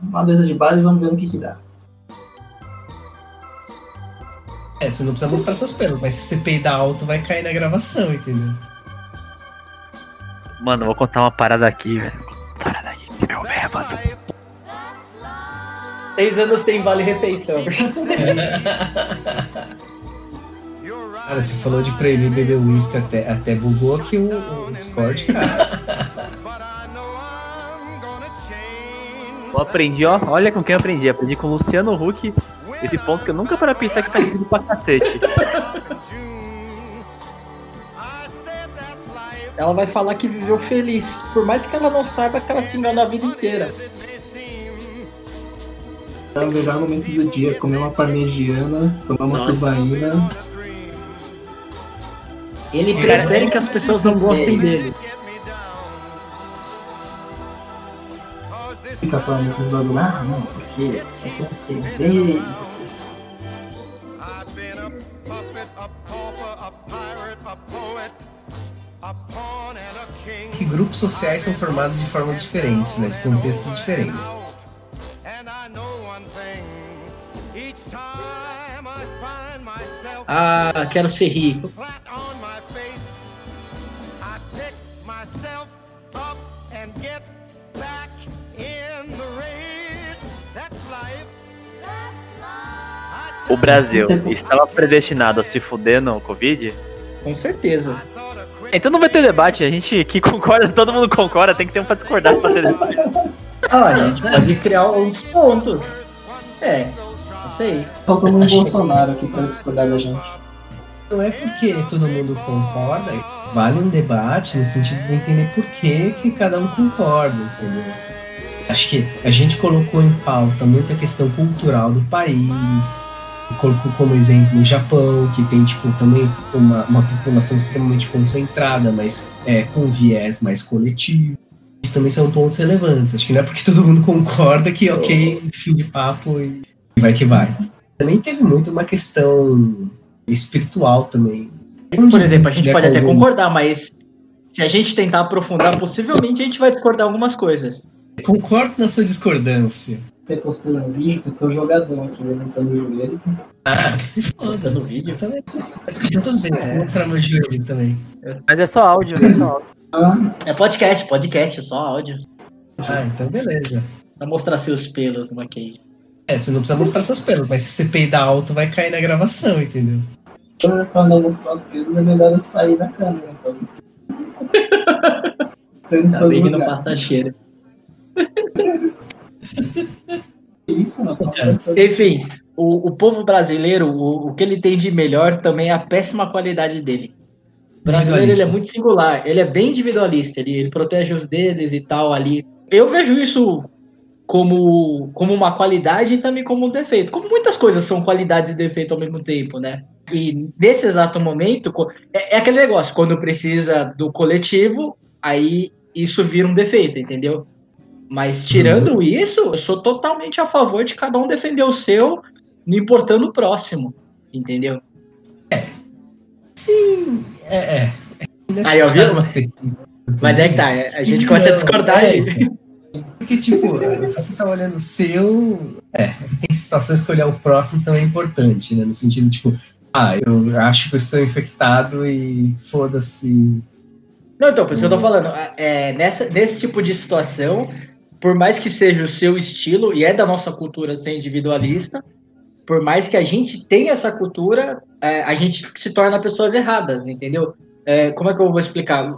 uma mesa de bar e vamos ver no que que dá. É, você não precisa mostrar seus pelos, mas se você peidar alto, vai cair na gravação, entendeu? Mano, eu vou contar uma parada aqui, velho. Parada aqui, meu bêbado. Seis anos sem vale refeição. Cara, você falou de proibir beber uísque até, até bugou aqui o, o Discord, cara. Eu aprendi, ó. Olha com quem eu aprendi. Aprendi com o Luciano Huck. Esse ponto que eu nunca para pensar que faz sentido pra cacete. Ela vai falar que viveu feliz, por mais que ela não saiba que ela se enganou a vida inteira. É melhor momento do dia, comer uma parmegiana, tomar uma Nossa. tubaína. Ele prefere que as pessoas não gostem dele. Fica falando esses bagulho, ah, não, porque é que acender, isso. Que grupos sociais são formados de formas diferentes, né? De contextos diferentes. Ah, quero ser rico. O Brasil estava predestinado a se fuder no Covid? Com certeza. Então não vai ter debate. A gente que concorda, todo mundo concorda, tem que ter um pra discordar pra ter debate. Ah, a gente pode criar uns pontos. É, não sei. Faltando um Achei- Bolsonaro aqui pra discordar da gente. Não é porque todo mundo concorda, vale um debate no sentido de entender por que, que cada um concorda, entendeu? Acho que a gente colocou em pauta muita questão cultural do país, colocou como exemplo o Japão, que tem tipo também uma, uma população extremamente concentrada, mas é, com viés mais coletivo. Isso também são pontos relevantes. Acho que não é porque todo mundo concorda que ok, fim de papo e vai que vai. Também teve muito uma questão espiritual também. Por exemplo, a gente pode até concordar, mas se a gente tentar aprofundar, possivelmente a gente vai discordar algumas coisas. Concordo na sua discordância. Ter postando um vídeo que eu tô jogadão aqui, levantando o joelho. Ah, se foda. Postando vídeo. Eu também. Eu também. Vou mostrar meu joelho também. Mas é só áudio, é só áudio. Ah, É podcast, podcast, só áudio. Ah, então beleza. Pra mostrar seus pelos, Maquei. É, você não precisa mostrar seus pelos, mas se você peidar alto, vai cair na gravação, entendeu? quando eu mostrar os pelos é melhor eu sair da câmera, então. Ainda bem que não passa cheiro. Isso, não. Enfim, o, o povo brasileiro, o, o que ele tem de melhor também é a péssima qualidade dele. O brasileiro ele é muito singular, ele é bem individualista, ele, ele protege os deles e tal ali. Eu vejo isso como, como uma qualidade e também como um defeito. Como muitas coisas são qualidades e defeito ao mesmo tempo, né? E nesse exato momento, é, é aquele negócio, quando precisa do coletivo, aí isso vira um defeito, entendeu? Mas tirando isso, eu sou totalmente a favor de cada um defender o seu, não importando o próximo, entendeu? Sim, é. é. Aí, ó, viu? Mas é que tá, é- a gente começa a discordar é, aí. Porque, tipo, se você tá olhando o seu. É, tem situações que olhar o próximo também é importante, né? No sentido, tipo, ah, eu acho que eu estou infectado e foda-se. Não, então, por isso que eu tô falando, é, nessa, nesse tipo de situação, por mais que seja o seu estilo, e é da nossa cultura ser individualista, por mais que a gente tenha essa cultura, é, a gente se torna pessoas erradas, entendeu? É, como é que eu vou explicar?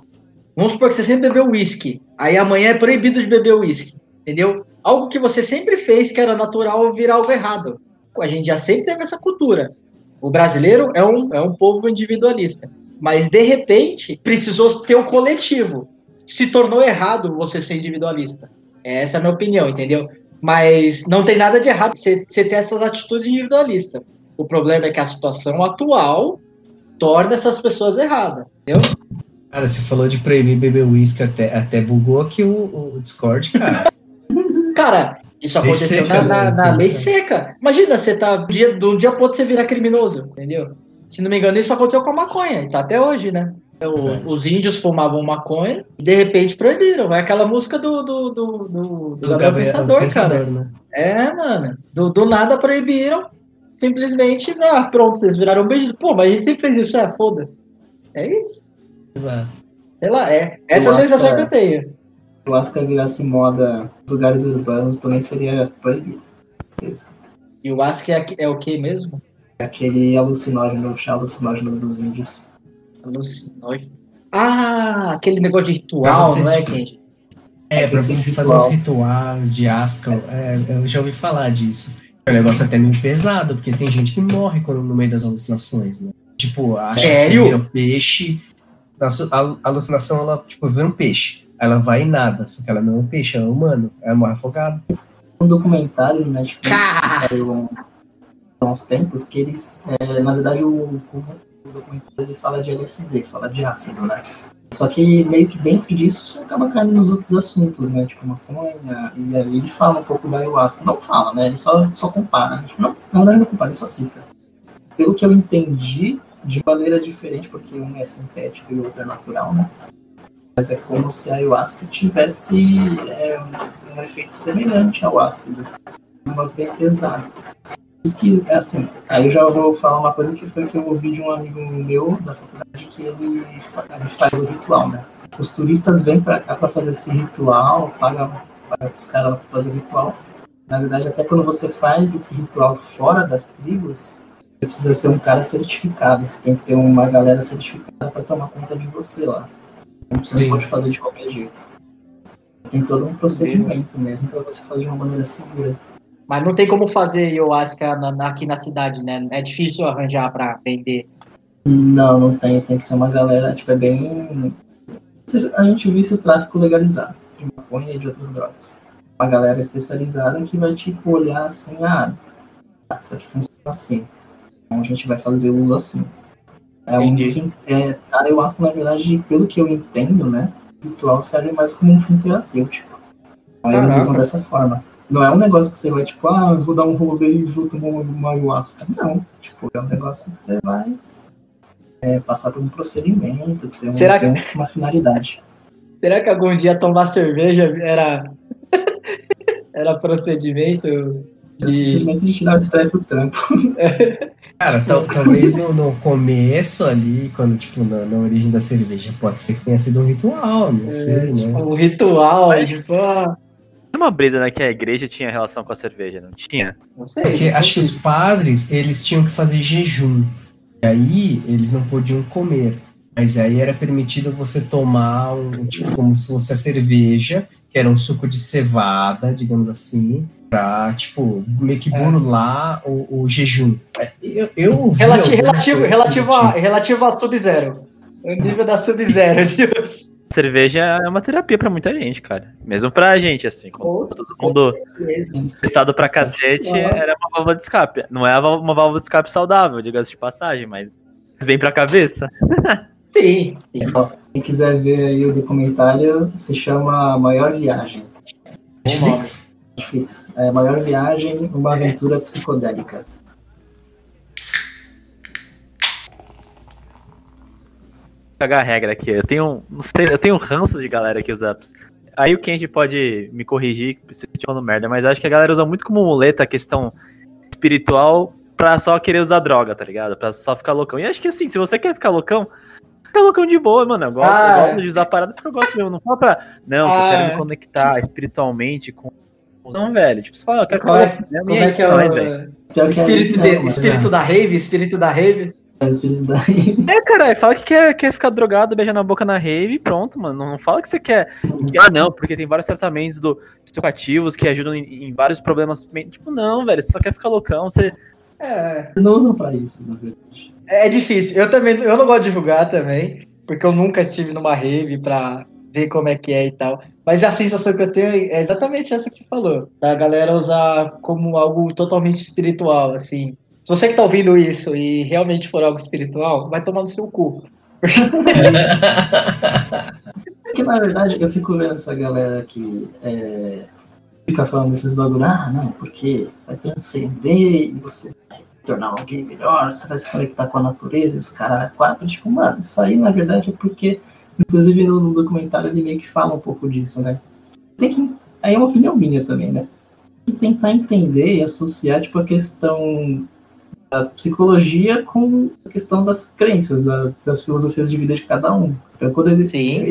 Vamos supor que você sempre bebeu uísque, aí amanhã é proibido de beber uísque, entendeu? Algo que você sempre fez que era natural virar algo errado. A gente já sempre teve essa cultura. O brasileiro é um, é um povo individualista. Mas, de repente, precisou ter o coletivo. Se tornou errado você ser individualista. Essa é a minha opinião, entendeu? Mas não tem nada de errado você, você ter essas atitudes individualistas. O problema é que a situação atual torna essas pessoas erradas, entendeu? Cara, você falou de proibir beber uísque, até, até bugou aqui o, o Discord, cara. Cara, isso Lei aconteceu seca, na, na- né? na lei seca. Imagina, você tá. De, de um dia pro outro você virar criminoso, entendeu? Se não me engano, isso aconteceu com a maconha, e tá até hoje, né? O- Verdade. os índios fumavam maconha e de repente proibiram. É aquela música do, do, do, do, do Do Gabriel Pensador, Pensador, cara. né? É, mano. Do, do nada proibiram. Simplesmente, ah, pronto, vocês viraram um beijo. Pô, mas a gente sempre fez isso, ah, foda-se. É isso. Exato. Sei lá, é. Essa é a acho sensação que que é. eu tenho. Eu acho que virasse moda nos lugares urbanos também seria proibido. E o Ask é, é o que mesmo? Aquele alucinógeno, o chá alucinógeno dos índios. Ah, aquele negócio de ritual, Pra você- não é, Kenji? É, pra Tem você ritual. fazer os rituais de Ascal, é, eu já ouvi falar disso. É um negócio até meio pesado, porque tem gente que morre quando, no meio das alucinações, né? Tipo, acha Sério? que vira um peixe. A alucinação, ela, tipo, vira um peixe. Ela vai e nada, só que ela não é um peixe, ela é humano. Ela morre afogada. um documentário Cara! que saiu há uns, há uns tempos que eles, é, na verdade, o, o, documentário ele fala de LSD, fala de ácido, né? Só que meio que dentro disso você acaba caindo nos outros assuntos, né? Tipo maconha, e aí ele fala um pouco da ayahuasca. Não fala, né? Ele só, só compara. Não, na verdade não compara, ele só cita. Pelo que eu entendi, de maneira diferente, porque um é sintético e o outro é natural, né? Mas é como se a ayahuasca tivesse é, um, um efeito semelhante ao ácido, mas bem pesado. Diz que, assim, aí eu já vou falar uma coisa que foi que eu ouvi de um amigo meu da faculdade que ele, ele faz o ritual, né? Os turistas vêm pra cá pra fazer esse ritual, pagam paga os caras fazer o ritual. Na verdade, até quando você faz esse ritual fora das tribos, você precisa ser um cara certificado. Você tem que ter uma galera certificada para tomar conta de você lá. Então, Você Sim. não pode fazer de qualquer jeito. Tem todo um procedimento mesmo para você fazer de uma maneira segura. Mas não tem como fazer ayahuasca na- na- aqui na cidade, né? É difícil arranjar pra vender. Não, não tem. Tem que ser uma galera, tipo, é bem. A gente viu o tráfico legalizado de maconha e de outras drogas. Uma galera especializada que vai, tipo, olhar assim, ah, tá, isso aqui funciona assim. Então a gente vai fazer o uso assim. É um fim, é, a ayahuasca, na verdade, pelo que eu entendo, né, o ritual serve mais como um fim terapêutico. Aí eles usam dessa forma. Não é um negócio que você vai, tipo, ah, eu vou dar um rolê e vou tomar uma, uma ayahuasca. Não. Tipo, é um negócio que você vai é, passar por um procedimento, ter, um, Será ter uma finalidade. Será que algum dia tomar cerveja era. era procedimento de. Procedimento de tirar o estresse do trampo. Cara, tal- talvez no, no começo ali, quando, tipo, na, na origem da cerveja, pode ser que tenha sido um ritual, não sei, né? Tipo, um ritual, tipo, ah, uma brisa, né, que a igreja tinha relação com a cerveja, não tinha? não sei. Porque acho que os padres, eles tinham que fazer jejum. E aí, eles não podiam comer. Mas aí era permitido você tomar, um, tipo, como se fosse a cerveja, que era um suco de cevada, digamos assim, pra, tipo, meio que É. burular o, o jejum. É, Eu, eu relativo, relativo, assim, a, relativo a Sub-Zero. O nível da Sub-Zero. tipo. Cerveja é uma terapia pra muita gente, cara. Mesmo pra gente, assim. Quando todo mundo pensado pra cacete, era uma válvula de escape. Não é uma válvula de escape saudável, diga-se de passagem, mas bem pra cabeça. Sim, sim. Quem quiser ver aí o documentário, se chama Maior Viagem. Netflix? Netflix. É Maior Viagem, uma aventura psicodélica. Cagar a regra aqui. Eu tenho, não sei, eu tenho um ranço de galera que usa. Aí o Kenji pode me corrigir se eu falando merda, mas eu acho que a galera usa muito como muleta a questão espiritual pra só querer usar droga, tá ligado? Pra só ficar loucão. E acho que assim, se você quer ficar loucão, fica loucão de boa, mano. Eu gosto, Ah, eu gosto de usar parada porque eu gosto mesmo. Não fala pra. Não, que eu Ah, quero é. me conectar espiritualmente com. Não, velho. Tipo, você fala, eu quero Qual é, como é que é o, é de- espírito da rave? Espírito da rave? É É, caralho, fala que quer, quer ficar drogado, beijar na boca na rave e pronto, mano. Não fala que você quer. que, ah, não, porque tem vários tratamentos do psicoativos que ajudam em, em vários problemas. Tipo, não, velho, você só quer ficar loucão. Você... É, não usam pra isso, na verdade. é difícil. Eu também, eu não gosto de julgar também, porque eu nunca estive numa rave pra ver como é que é e tal. Mas a sensação que eu tenho é exatamente essa que você falou, da galera usar como algo totalmente espiritual, assim. Se você que tá ouvindo isso e realmente for algo espiritual, vai tomar no seu cu. Porque, na verdade, eu fico vendo essa galera que é, fica falando desses bagulho, ah, não, porque vai transcender e você vai tornar alguém melhor, você vai se conectar com a natureza e os caras quatro, tipo, mano, isso aí na verdade é porque, inclusive no, no documentário ele meio que fala um pouco disso, né? Tem que, aí é uma opinião minha também, né? Que tentar entender e associar, tipo, a questão da psicologia com a questão das crenças, da, das filosofias de vida de cada um. Então, quando ele,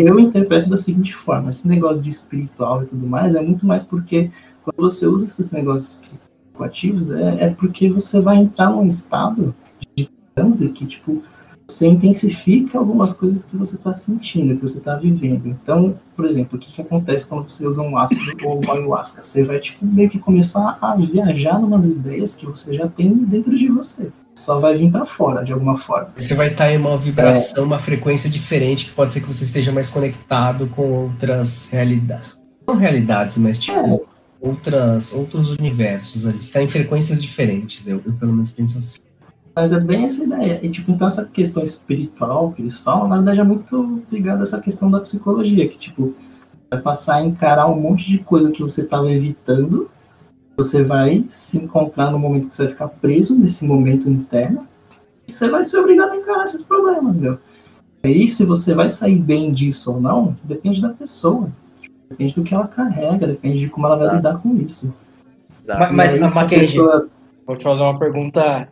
eu interpreto da seguinte forma: esse negócio de espiritual e tudo mais é muito mais porque quando você usa esses negócios psicoativos, é, é porque você vai entrar num estado de transe que, tipo, você intensifica algumas coisas que você está sentindo, que você está vivendo. Então, por exemplo, o que, que acontece quando você usa um ácido ou uma ayahuasca? Você vai, tipo, meio que começar a viajar numas ideias que você já tem dentro de você. Só vai vir para fora, de alguma forma. Você vai estar em uma vibração, uma frequência diferente, que pode ser que você esteja mais conectado com outras realidades. Não realidades, mas tipo, outras, outros universos ali. Você está em frequências diferentes, eu, eu pelo menos penso assim. Mas é bem essa ideia. E, tipo, então essa questão espiritual que eles falam, na verdade, é muito ligada a essa questão da psicologia, que, tipo, vai passar a encarar um monte de coisa que você estava evitando, você vai se encontrar no momento que você vai ficar preso nesse momento interno, e você vai ser obrigado a encarar esses problemas, meu. E aí, se você vai sair bem disso ou não, depende da pessoa. Depende do que ela carrega, depende de como ela vai lidar com isso. Exato. Mas, mas a Mackenzie, pessoa- vou te fazer uma pergunta.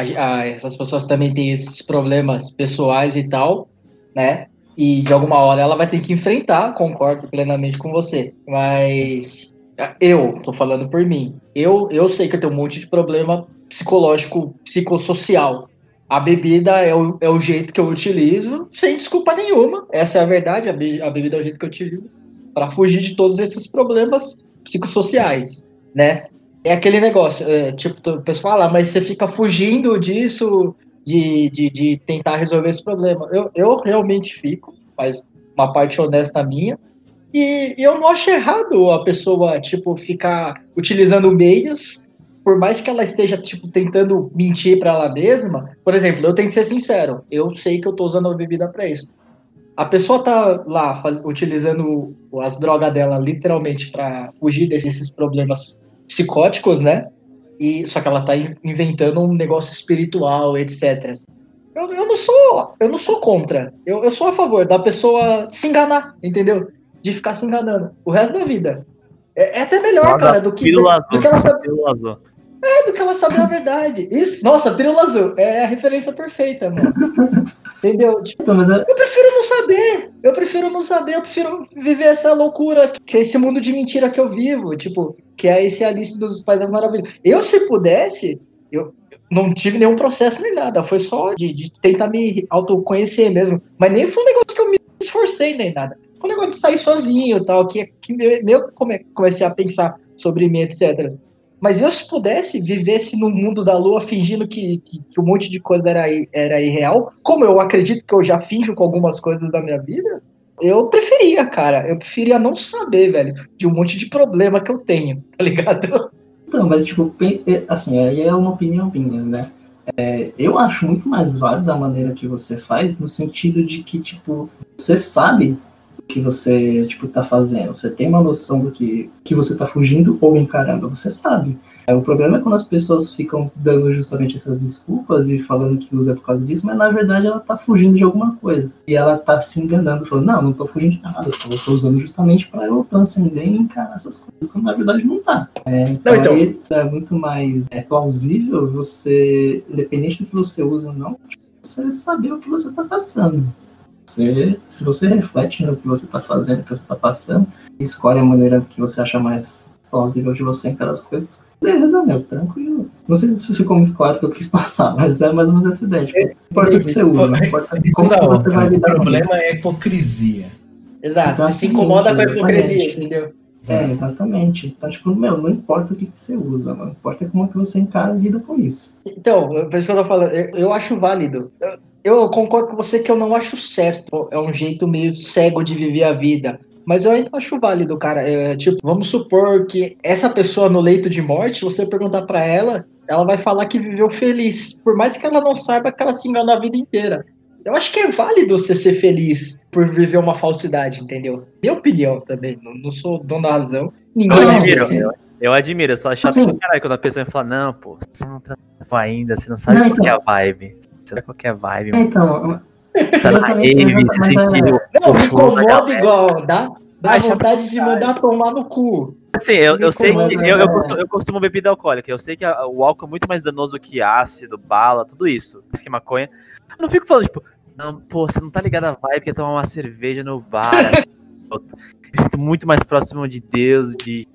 A- a- essas pessoas também têm esses problemas pessoais e tal, né? E de alguma hora ela vai ter que enfrentar, concordo plenamente com você. Mas eu, tô falando por mim. Eu, eu sei que eu tenho um monte de problema psicológico, psicossocial. A bebida é o, é o jeito que eu utilizo, sem desculpa nenhuma. Essa é a verdade, a, be- a bebida é o jeito que eu utilizo para fugir de todos esses problemas psicossociais, né? É aquele negócio, é, tipo, o pessoal fala, mas você fica fugindo disso, de, de, de tentar resolver esse problema. Eu, eu realmente fico, mas uma parte honesta minha, e, e eu não acho errado a pessoa, tipo, ficar utilizando meios, por mais que ela esteja, tipo, tentando mentir para ela mesma. Por exemplo, eu tenho que ser sincero, eu sei que eu tô usando a bebida para isso. A pessoa tá lá faz- utilizando as drogas dela literalmente para fugir desses problemas psicóticos, né? E só que ela tá in- inventando um negócio espiritual, etc. Eu, eu não sou, eu não sou contra. Eu, eu sou a favor da pessoa se enganar, entendeu? De ficar se enganando o resto da vida. É, é até melhor, Droga, cara, do que, Pílula do que ela azul. saber, azul. do que ela saber a verdade. Isso, nossa, pílula azul é a referência perfeita, mano. Entendeu? Tipo, eu prefiro não saber. Eu prefiro não saber. Eu prefiro viver essa loucura que é esse mundo de mentira que eu vivo. Tipo, que é esse Alice dos Pais das Maravilhas. Eu, se pudesse, eu não tive nenhum processo nem nada. Foi só de, de tentar me autoconhecer mesmo. Mas nem foi um negócio que eu me esforcei nem nada. Foi um negócio de sair sozinho e tal. Que, que come- comecei a pensar sobre mim, etc. Mas eu, se pudesse, vivesse no mundo da lua fingindo que, que, que um monte de coisa era, era irreal, como eu acredito que eu já finjo com algumas coisas da minha vida, eu preferia, cara. Eu preferia não saber, velho, de um monte de problema que eu tenho, tá ligado? Então, mas tipo, é, assim, aí é uma opinião minha, né? É, eu acho muito mais válido da maneira que você faz, no sentido de que, tipo, você sabe que você, tipo, tá fazendo. Você tem uma noção do que, que você tá fugindo ou encarando, você sabe. É, o problema é quando as pessoas ficam dando justamente essas desculpas e falando que usa por causa disso, mas na verdade ela tá fugindo de alguma coisa. E ela tá se enganando, falando, não, não tô fugindo de nada, eu tô usando justamente para eu transcender e encarar essas coisas, quando na verdade não tá. É, então, Não, então- aí é muito mais é, plausível você, independente do que você usa ou não, tipo, você saber o que você tá passando. Você, se você reflete no que você tá fazendo, no que você tá passando, e escolhe a maneira que você acha mais plausível de você encarar as coisas, beleza, meu, tranquilo. Não sei se ficou muito claro o que eu quis passar, mas é mais ou menos essa ideia. Tipo, não importa o que você usa, não importa Isso como não, você vai o lidar com problema isso. é a hipocrisia. Exato. Você se Exatamente, incomoda com a hipocrisia, exatamente. entendeu? É, exatamente. Então, tipo, meu, não importa o que, que você usa, mano. Importa como é que você encara a vida com isso. Então, é por isso que eu tô falando, eu, eu acho válido. Eu, eu concordo com você que eu não acho certo. É um jeito meio cego de viver a vida. Mas eu ainda acho válido, cara. É, tipo, vamos supor que essa pessoa no leito de morte, você perguntar pra ela, ela vai falar que viveu feliz. Por mais que ela não saiba que ela se enganou a vida inteira. Eu acho que é válido você ser feliz por viver uma falsidade, entendeu? Minha opinião também. Não, não sou dono da razão. Ninguém Eu é admiro. assim, Eu admiro, eu só chato Assim- pra caralho quando a pessoa me fala, não, pô, você não transou ainda, você não sabe qual que é a então. vibe. Você sabe qual que é a vibe, É, mano. então, Tá na rave, exata- você mas é- sentiu Não, o me incomoda galera. igual, dá, dá chato vontade de mandar tomar no cu. Assim, eu, eu sei que eu, eu, costumo, eu costumo bebida alcoólica. Eu sei que a- o álcool é muito mais danoso que ácido, bala, tudo isso. Isso que é maconha. Eu não fico falando, tipo, não, pô, você não tá ligado a vibe que é tomar uma cerveja no bar. assim, eu sinto muito mais próximo de Deus, de.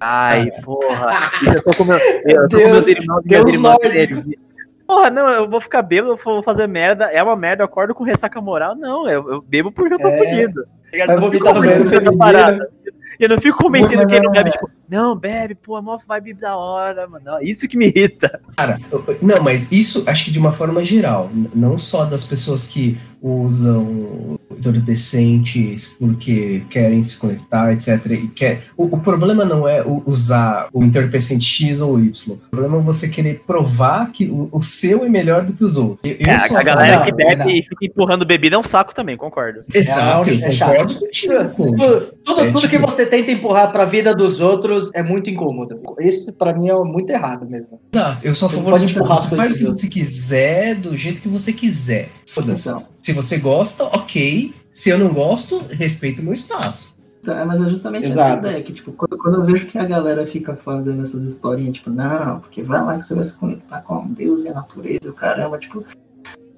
Ai, porra. E eu tô com, meu, eu tô com meus Deus- irmãos e Deus minhas irmãs Lorde. dele. Porra, não, eu vou ficar bêbado, eu vou fazer merda. É uma merda, eu acordo com ressaca moral. Não, eu, eu bebo porque eu tô É. fudido. tá Eu não fico convencido da parada. Eu não fico convencido quem não bebe, tipo, não, bebe, pô, é mó vibe da hora, mano. Isso que me irrita. Cara, não, mas isso acho que de uma forma geral, não só das pessoas que usam entorpecentes porque querem se conectar, etc. E quer, o, o problema não é usar o entorpecente X ou Y. O problema é você querer provar que o, o seu é melhor do que os outros. Eu, eu É, sou a galera não, que não. bebe e fica empurrando bebida é um saco também, concordo. Exato, É, eu é chato. concordo contigo. Tudo, tudo, É, tudo que tipo- você tenta empurrar pra vida dos outros é muito incômodo. Esse, pra mim, é muito errado mesmo. Exato, eu sou a favor de empurrar você faz o que você quiser, do jeito que você quiser. Foda-se. Então. Se você gosta, ok. Se eu não gosto, respeita o meu espaço. Tá, mas é justamente Exato. essa ideia, que tipo, quando, quando eu vejo que a galera fica fazendo essas historinhas, tipo, não, porque vai lá que você vai se conectar com Deus e a natureza, e o caramba, tipo,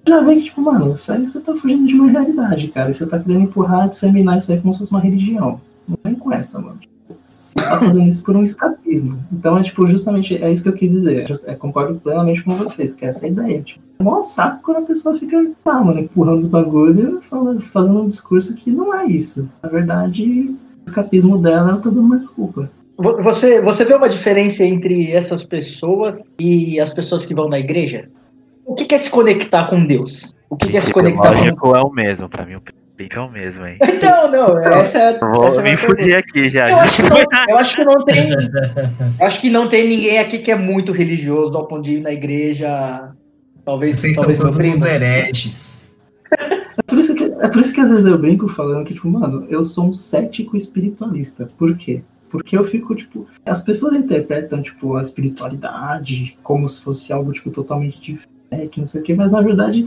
já vem que, tipo, mano, isso aí você tá fugindo de uma realidade, cara, e você tá querendo empurrar, disseminar isso aí como se fosse uma religião. Não vem com essa, mano. Tá fazendo isso por um escapismo. Então, é tipo, justamente, é isso que eu quis dizer. Eu concordo plenamente com vocês, que é essa ideia. Tipo, é mó saco quando a pessoa fica, tá, mano, empurrando os bagulho, falando, fazendo um discurso que não é isso. Na verdade, o escapismo dela, ela tá dando uma desculpa. Vo- Você, você vê uma diferença entre essas pessoas e as pessoas que vão na igreja? O que é se conectar com Deus? O que que é se conectar com lógico é o mesmo, pra mim é o mesmo, hein. Então, não, essa é, Vou essa é a me minha pergunta. fudir aqui já. Eu acho, que não, eu acho que não tem. Eu acho que não tem ninguém aqui que é muito religioso ao ponto de ir na igreja. Talvez, Vocês são talvez meu todos hereges. É por, isso que, é por isso que às vezes eu brinco falando que, tipo, mano, eu sou um cético espiritualista. Por quê? Porque eu fico, tipo, as pessoas interpretam, tipo, a espiritualidade como se fosse algo, tipo, totalmente de fé, que não sei o quê, mas na verdade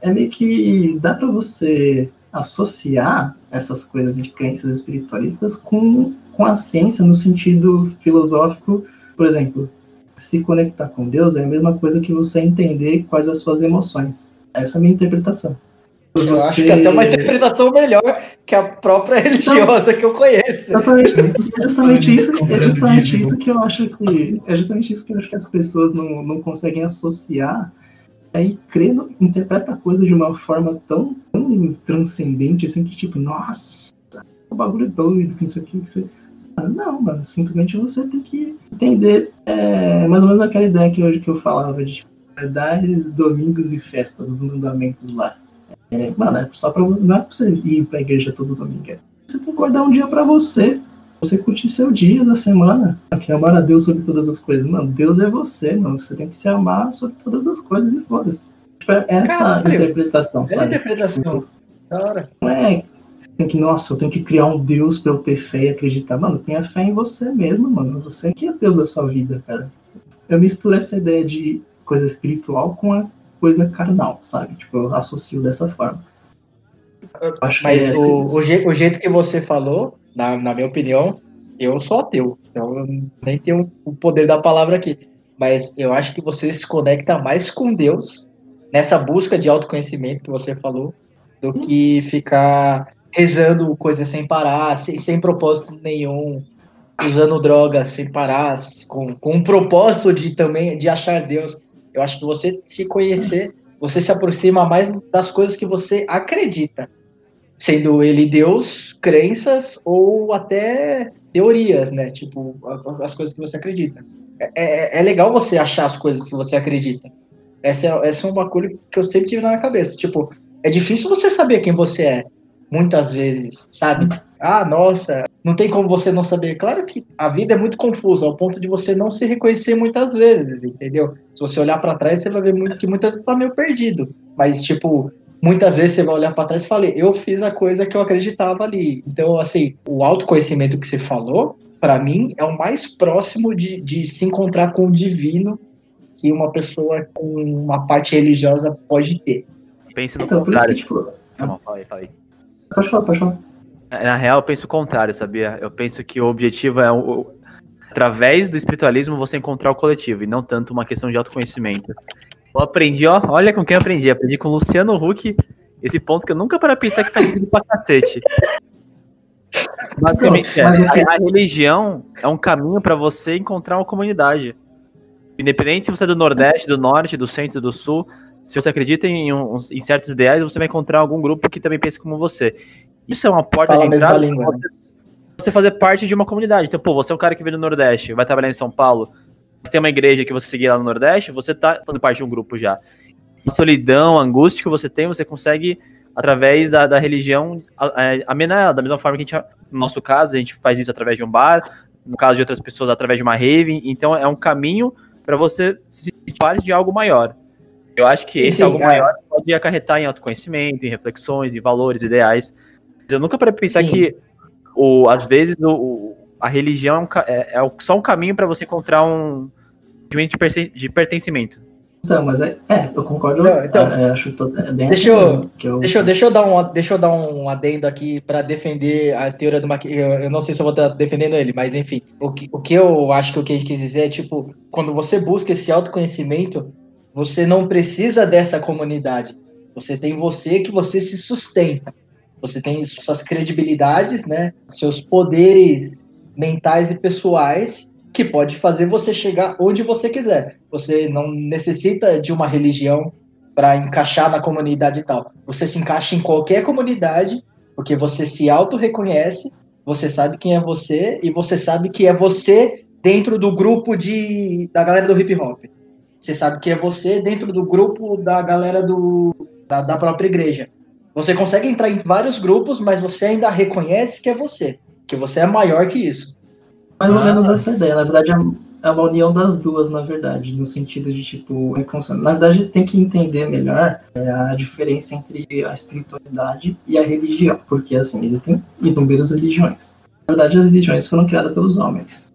é meio que dá pra você associar essas coisas de crenças espiritualistas com, com a ciência no sentido filosófico, por exemplo, se conectar com Deus é a mesma coisa que você entender quais as suas emoções. Essa é a minha interpretação. Eu acho que é até uma interpretação melhor que a própria religiosa que eu conheço. É justamente isso, é justamente isso que eu acho que. É justamente isso que eu acho que as pessoas não, não conseguem associar. Aí crê, no- interpreta a coisa de uma forma tão, transcendente assim que, tipo, nossa, o bagulho é doido, que não sei o que, Não, mano, simplesmente você tem que entender é, mais ou menos aquela ideia que hoje que eu falava de tipo, verdades, domingos e festas, os mandamentos lá. É, mano, é só pra, não é pra você ir pra igreja todo domingo. é você tem que guardar um dia pra você. Você curtir seu dia da semana. Que amar a Deus sobre todas as coisas. Mano, Deus é você, mano. Você tem que se amar sobre todas as coisas e foda-se. Essa Caralho. interpretação, É a sabe? interpretação. Da hora. Não é tem que, nossa, eu tenho que criar um Deus pra eu ter fé e acreditar. Mano, tenha fé em você mesmo, mano. Você que é Deus da sua vida, cara. Eu misturo essa ideia de coisa espiritual com a coisa carnal, sabe? Tipo, eu associo dessa forma. Eu acho Mas que é o, assim- o, je- o jeito que você falou, na, na minha opinião, eu sou ateu. Então eu nem tenho o poder da palavra aqui. Mas eu acho que você se conecta mais com Deus nessa busca de autoconhecimento que você falou, do que ficar rezando coisas sem parar, sem, sem propósito nenhum, usando drogas sem parar, com, com um propósito de também de achar Deus. Eu acho que você se conhecer, você se aproxima mais das coisas que você acredita sendo ele Deus, crenças ou até teorias, né? Tipo, as coisas que você acredita. É, é, é legal você achar as coisas que você acredita. Essa é, essa é um bagulho que eu sempre tive na minha cabeça. Tipo, é difícil você saber quem você é, muitas vezes, sabe? Ah, nossa, não tem como você não saber. Claro que a vida é muito confusa, ao ponto de você não se reconhecer muitas vezes, entendeu? Se você olhar pra trás, você vai ver muito, que muitas vezes tá meio perdido. Mas, tipo, muitas vezes você vai olhar pra trás e falar, eu fiz a coisa que eu acreditava ali. Então, assim, o autoconhecimento que você falou para mim, é o mais próximo de, de se encontrar com o divino que uma pessoa com uma parte religiosa pode ter. Penso no Então, por isso contrário. que, tipo, Não, fala aí, fala aí. pode falar, pode falar. Na real, eu penso o contrário, sabia? Eu penso que o objetivo é, o, o- através do espiritualismo, você encontrar o coletivo, e não tanto uma questão de autoconhecimento. Eu aprendi, ó, olha com quem eu aprendi. Aprendi com o Luciano Huck, esse ponto que eu nunca para pensar que faz sentido pra cacete. Basicamente, é, a, a religião é um caminho para você encontrar uma comunidade. Independente se você é do Nordeste, do Norte, do Centro, do Sul, se você acredita em, uns- em certos ideais, você vai encontrar algum grupo que também pensa como você. Isso é uma porta Fala de entrada língua, pra você, fazer parte de uma comunidade. Então, pô, você é um cara que vem do Nordeste, vai trabalhar em São Paulo, você tem uma igreja que você seguir lá no Nordeste, você tá fazendo parte de um grupo já. A solidão, a angústia que você tem, você consegue, através da, da religião, é, amenar ela. Da mesma forma que a gente, no nosso caso, a gente faz isso através de um bar, no caso de outras pessoas, através de uma rave. Então, é um caminho para você se sentir parte de algo maior. Eu acho que esse sim, algo é. maior pode acarretar em autoconhecimento, em reflexões, em valores, ideais. Mas eu nunca para pensar Sim. que, o, às vezes, o, a religião é, um é- é só um caminho para você encontrar um sentimento de pertencimento. Então, mas é, é eu concordo. Não, então, é, acho to- é bem deixa eu- eu, Deixa eu, deixa eu, dar, um, deixa eu dar um adendo aqui para defender a teoria do Maquiavel. Eu, eu não sei se eu vou estar defendendo ele, mas enfim. O que, o que eu acho que o que ele quis dizer é, tipo, quando você busca esse autoconhecimento, você não precisa dessa comunidade. Você tem você que você se sustenta. Você tem suas credibilidades, né? Seus poderes mentais e pessoais que pode fazer você chegar onde você quiser. Você não necessita de uma religião para encaixar na comunidade e tal. Você se encaixa em qualquer comunidade, porque você se auto-reconhece, você sabe quem é você e você sabe que é você dentro do grupo de da galera do hip hop. Você sabe que é você dentro do grupo da galera do, da, da própria igreja. Você consegue entrar em vários grupos, mas você ainda reconhece que é você, que você é maior que isso. Mais ou menos Mas- essa ideia. Na verdade, é é uma união das duas, na verdade, no sentido de, tipo, reconciliar. Na verdade, tem que entender melhor é, a diferença entre a espiritualidade e a religião, porque, assim, existem inúmeras religiões. Na verdade, as religiões foram criadas pelos homens.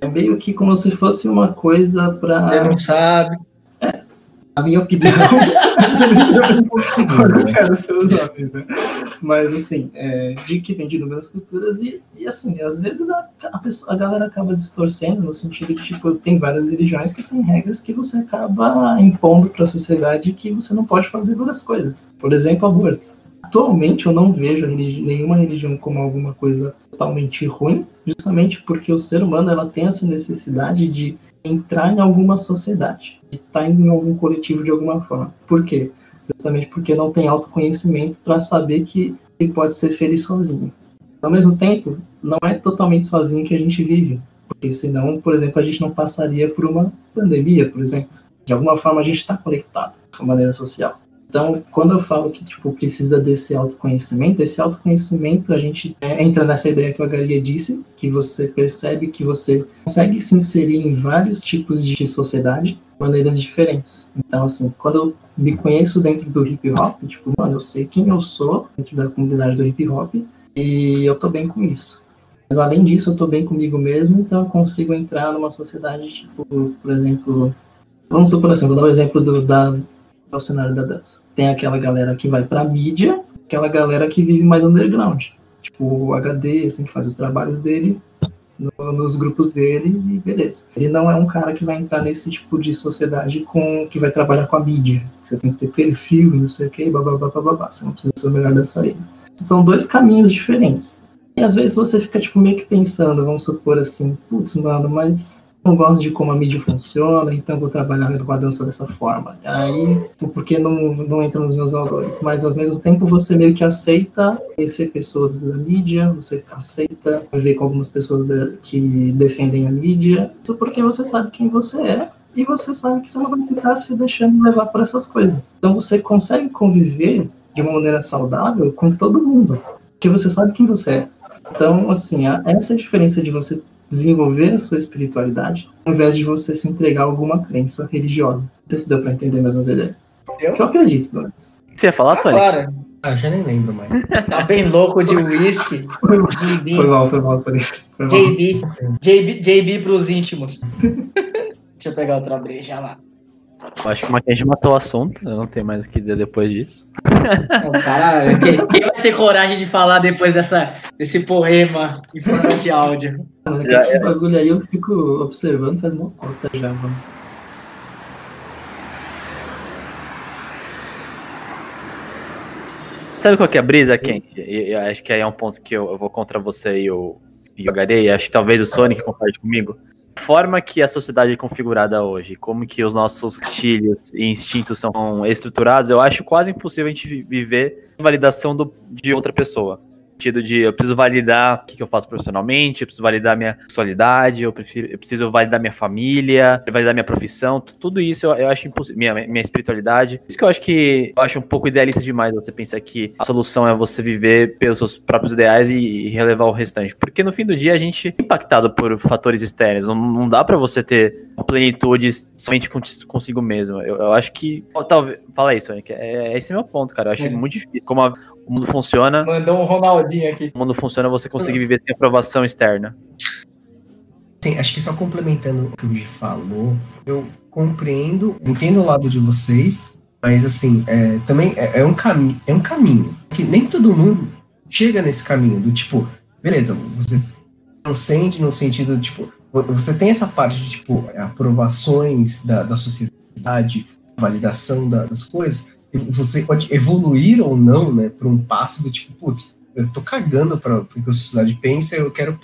É meio que como se fosse uma coisa para não sabe. a minha opinião. eu não quero ser os homens, né? Mas assim, é, de que vem de inúmeras culturas e, e assim, às vezes a, a, pessoa, a galera acaba distorcendo no sentido de tipo, tem várias religiões que tem regras que você acaba impondo para a sociedade que você não pode fazer várias coisas. Por exemplo, aborto. Atualmente eu não vejo religi- nenhuma religião como alguma coisa totalmente ruim, justamente porque o ser humano ela tem essa necessidade de entrar em alguma sociedade, de estar em algum coletivo de alguma forma. Por quê? Justamente porque não tem autoconhecimento para saber que ele pode ser feliz sozinho. Ao mesmo tempo, não é totalmente sozinho que a gente vive, porque senão, por exemplo, a gente não passaria por uma pandemia, por exemplo. De alguma forma a gente está conectado de maneira social. Então, quando eu falo que tipo precisa desse autoconhecimento, esse autoconhecimento a gente é, entra nessa ideia que a Galia disse, que você percebe que você consegue se inserir em vários tipos de sociedade de maneiras diferentes. Então, assim, quando eu me conheço dentro do hip hop, tipo, mano, eu sei quem eu sou dentro da comunidade do hip hop e eu tô bem com isso. Mas além disso, eu tô bem comigo mesmo, então eu consigo entrar numa sociedade, tipo, por exemplo, vamos supor assim, vou dar um exemplo do, da, do cenário da dança. Tem aquela galera que vai pra mídia, aquela galera que vive mais underground. Tipo, o HD, assim, que faz os trabalhos dele no- nos grupos dele e beleza. Ele não é um cara que vai entrar nesse tipo de sociedade com que vai trabalhar com a mídia. Você tem que ter perfil, não sei o que, babá, babá. Você não precisa ser o melhor aí. São dois caminhos diferentes. E às vezes você fica, tipo, meio que pensando, vamos supor assim, putz, mano, mas não gosto de como a mídia funciona, então vou trabalhar com a dança dessa forma. Aí, porque não, não entra nos meus valores. Mas ao mesmo tempo você meio que aceita conhecer pessoas da mídia, você aceita viver com algumas pessoas da- que defendem a mídia. Isso porque você sabe quem você é e você sabe que você não vai ficar se deixando levar por essas coisas. Então você consegue conviver de uma maneira saudável com todo mundo, porque você sabe quem você é. Então, assim, essa é diferença de você desenvolver a sua espiritualidade ao invés de você se entregar a alguma crença religiosa. Não sei se deu pra entender mais ou menos a ideia. Deu? Que eu acredito, pelo menos. Você ia falar, Sônia? Claro. Ah, eu já nem lembro mais. Tá bem louco de whisky. JB, Foi mal, foi mal, sorry. Foi mal. JB, JB, JB pros íntimos. Deixa eu pegar outra breja lá. Eu acho que o Mackenzie matou o assunto, eu não tenho mais o que dizer depois disso. Não, cara, quem, quem vai ter coragem de falar depois dessa, desse poema em forma de áudio? Mano, que Já esse bagulho aí eu fico observando faz uma cota já, mano. Sabe qual que é a brisa, Ken? E- Eu acho que aí é um ponto que eu, eu vou contra você e o e o Garei, acho que talvez o Sonic concorde comigo. A forma que a sociedade é configurada hoje, como que os nossos gatilhos e instintos são estruturados, eu acho quase impossível a gente vi- viver sem validação do- de outra pessoa. Sentido de eu preciso validar o que, que eu faço profissionalmente, eu preciso validar minha sexualidade, eu, prefiro, eu preciso validar minha família, validar minha profissão, tu- tudo isso eu, eu acho impossível. Minha, minha espiritualidade. Isso que eu acho que eu acho um pouco idealista demais você pensar que a solução é você viver pelos seus próprios ideais e, e relevar o restante. Porque no fim do dia a gente é impactado por fatores externos. Não, não dá pra você ter uma plenitude somente con- consigo mesmo. Eu, eu acho que. ó, Talvez, fala isso, Sonic. É, é esse meu ponto, cara. Eu acho É. muito difícil. Como a- o mundo funciona, Mandou um Ronaldinho aqui. o mundo funciona você conseguir viver sem aprovação externa. Sim, acho que só complementando o que o Gi falou, eu compreendo, entendo o lado de vocês, mas assim, é, também é, é um caminho, é um caminho que nem todo mundo chega nesse caminho do tipo, beleza, você transcende no sentido tipo, vo- você tem essa parte de tipo aprovações da, da sociedade, validação da- das coisas, você pode evoluir ou não, né, para um passo do tipo, putz, eu tô cagando para o que a sociedade pensa, eu quero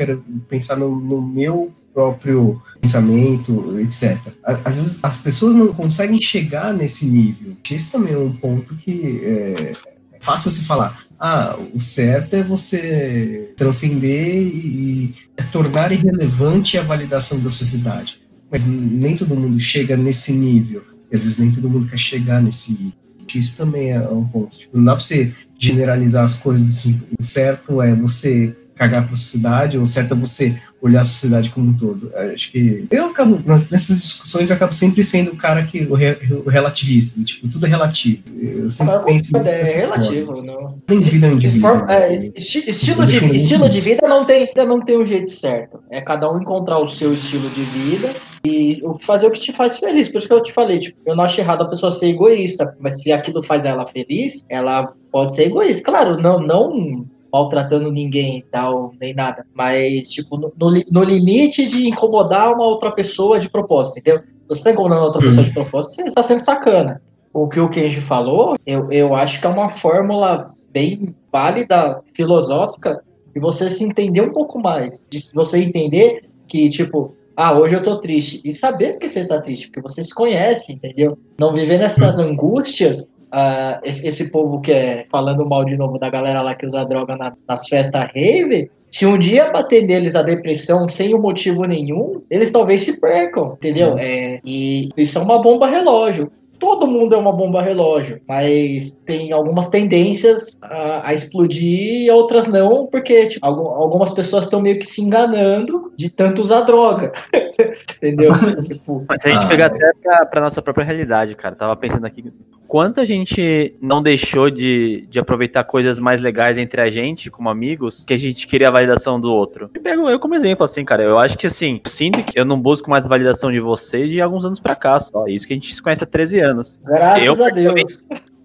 pensar no, no meu próprio pensamento, etc. Às vezes as pessoas não conseguem chegar nesse nível. Esse também é um ponto que é, é fácil se falar. Ah, o certo é você transcender e, e tornar irrelevante a validação da sociedade. Mas nem todo mundo chega nesse nível. Às vezes nem todo mundo quer chegar nesse nível. Isso também é um ponto. Tipo, não dá pra você generalizar as coisas assim. O certo é você cagar pra sociedade, ou o certo é você olhar a sociedade como um todo. Acho que eu acabo, nessas discussões, eu acabo sempre sendo o cara que, o, re- o relativista, tipo, tudo é relativo. Eu sempre Cara, penso é relativo, não. forma. Indivíduo é um indivíduo. Forma- é, né? esti- estilo, de, estilo de vida não tem, não tem um jeito certo. É cada um encontrar o seu estilo de vida e fazer o que te faz feliz. Por isso que eu te falei, tipo, eu não acho errado a pessoa ser egoísta, mas se aquilo faz ela feliz, ela pode ser egoísta. Claro, não, não maltratando ninguém e tal, nem nada. Mas, tipo, no, no li- no limite de incomodar uma outra pessoa de propósito, entendeu? Você tá incomodando outra pessoa de propósito, você tá sendo sacana. O que o Kenji falou, eu, eu acho que é uma fórmula bem válida, filosófica, e você se entender um pouco mais. De se você entender que, tipo, ah, hoje eu tô triste. E saber porque você tá triste, porque você se conhece, entendeu? Não viver nessas angústias. ah, esse, esse povo que é falando mal de novo da galera lá que usa droga na- nas festas rave. Se um dia bater neles a depressão sem um motivo nenhum, eles talvez se percam, entendeu? É, e isso é uma bomba relógio todo mundo é uma bomba relógio, mas tem algumas tendências a, a explodir e outras não, porque tipo, algu- algumas pessoas estão meio que se enganando de tanto usar droga. Entendeu? tipo, Mas se a gente Ah, pegar até pra, pra nossa própria realidade, cara, tava pensando aqui, quanto a gente não deixou de, de aproveitar coisas mais legais entre a gente, como amigos, que a gente queria a validação do outro. Eu pego eu como exemplo, assim, cara, eu acho que assim, eu sinto que eu não busco mais validação de vocês de alguns anos pra cá, só. Isso que a gente se conhece há 13 anos. graças Eu, a Deus.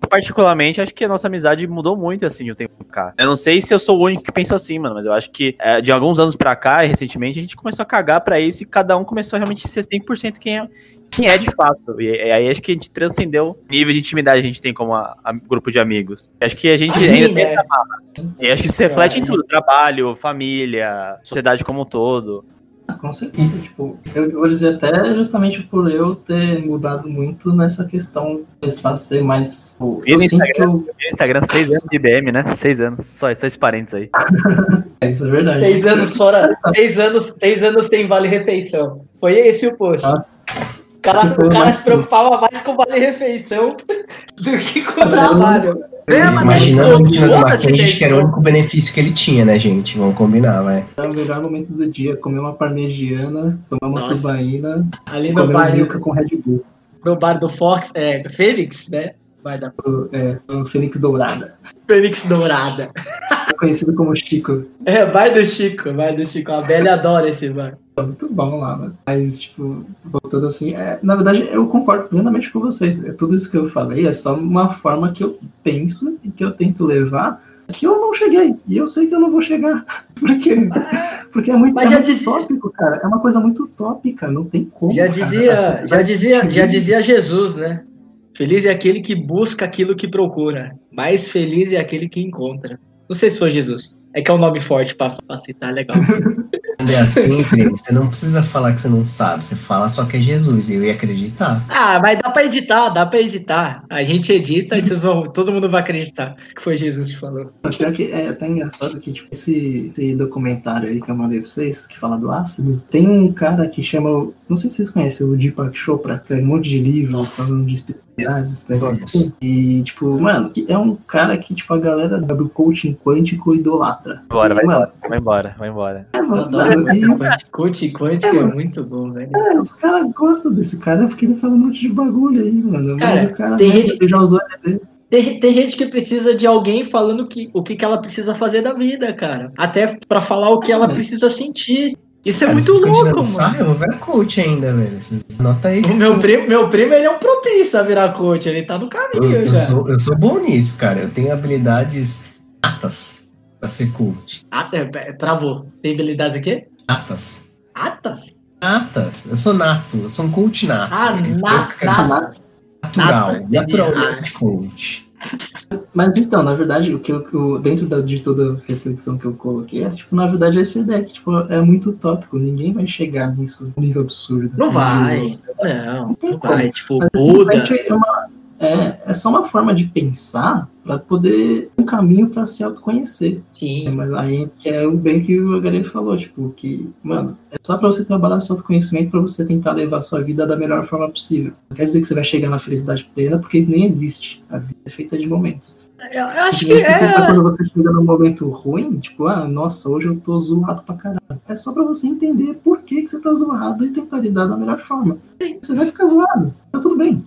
Particularmente, acho que a nossa amizade mudou muito, assim, de um tempo pra cá. Eu não sei se eu sou o único que pensa assim, mano, mas eu acho que é, de alguns anos pra cá, e recentemente, a gente começou a cagar pra isso e cada um começou a realmente ser 100% quem é, quem é de fato. E, e aí acho que a gente transcendeu o nível de intimidade que a gente tem como a- a- grupo de amigos. E acho que a gente Sim, ainda tem né? essa barra. E acho que isso reflete É. em tudo: trabalho, família, sociedade como um todo. Ah, Com certeza, tipo, eu vou dizer até justamente por eu ter mudado muito nessa questão, começar a ser mais. tipo, E Eu no sinto que Instagram? eu. Instagram, seis anos de IBM, né? Seis anos. Só, só esses parentes aí. É, isso é verdade. Seis anos fora, seis anos, seis anos sem vale refeição. Foi esse o post. Nossa, cara, o cara mais se preocupava mais com o vale refeição do que com o trabalho. É, Imaginando do Mackenzie, tem que era o único benefício que ele tinha, né, gente? Vamos combinar, vai. é o melhor momento do dia, comer uma parmegiana, tomar uma Nossa. tubaína, Ali no comer bar, uma milka com Red Bull. no bar do Fox, é, Fênix, né? Vai dar. O, é, o Fênix Dourada. Fênix Dourada. Conhecido como Chico. É, vai do Chico, vai do Chico. A Bela adora esse mano. É muito bom lá, mano. Mas, tipo, voltando assim, é, na verdade, eu concordo plenamente com vocês. É, tudo isso que eu falei é só uma forma que eu penso e que eu tento levar que eu não cheguei. E eu sei que eu não vou chegar. Por quê? Porque é muito, é muito dizia- utópico, cara. É uma coisa muito utópica, não tem como. Já cara. dizia, Assim, já dizia, já dizia Jesus, né? Feliz é aquele que busca aquilo que procura. Mais feliz é aquele que encontra. Não sei se foi Jesus. É que é um nome forte pra citar, legal. É assim, você não precisa falar que você não sabe, você fala só que é Jesus, e eu ia acreditar. Ah, mas dá pra editar, dá pra editar. A gente edita e vocês vão, todo mundo vai acreditar que foi Jesus que falou. Pior que é até engraçado que, tipo, esse, esse documentário aí que eu mandei pra vocês, que fala do ácido, tem um cara que chama. Não sei se vocês conhecem o Deepak Chopra, que tem um monte de livro falando de espiritualidade, esse negócio assim. E, tipo, mano, que é um cara que, tipo, a galera do coaching quântico idolatra. Bora, vai E, mano, embora, vai embora, vai embora. É, Eu mano, adoro e- Coach quântico é muito bom, velho. É, os caras gostam desse cara porque ele fala um monte de bagulho aí, mano. Mas Cara, o cara tem gente- ele já usou LSD. Tem, tem gente que precisa de alguém falando que, o que, que ela precisa fazer da vida, cara. Até pra falar o que ela precisa sentir. Isso é Cara, muito louco, no mano. Eu vou ver coach ainda, velho. Nota aí. meu eu- primo, meu primo, ele é um propício a virar coach, ele tá no eu, caminho eu já. sou, eu sou bom nisso, cara. Eu tenho habilidades atas pra ser coach. Ata, é, travou. Tem habilidade aqui? Atas. Atas? Atas. Eu sou nato. Eu sou um coach nato. Ah, é nada. natural. nata. Naturalmente coach. Mas então, na verdade, o que eu, eu- dentro da- de toda a reflexão que eu coloquei, é, tipo, na verdade, essa ideia que tipo, é muito utópico, ninguém vai chegar nisso num nível absurdo. Não vai. Não, não vai. Tipo, Mas, Buda. simplesmente, É, uma- é, é só uma forma de pensar para poder um caminho para se autoconhecer. É, Sim. mas aí que é o bem que o Galera falou, tipo, que, mano, é só pra você trabalhar seu autoconhecimento pra você tentar levar a sua vida da melhor forma possível. Não quer dizer que você vai chegar na felicidade plena, porque isso nem existe. A vida é feita de momentos. Eu, acho que é. Quando você chega num momento ruim, tipo, ah, nossa, hoje eu tô zoado pra caralho. É só pra você entender por que, que você tá zoado e tentar lidar da melhor forma. Você vai ficar zoado, tá tudo bem.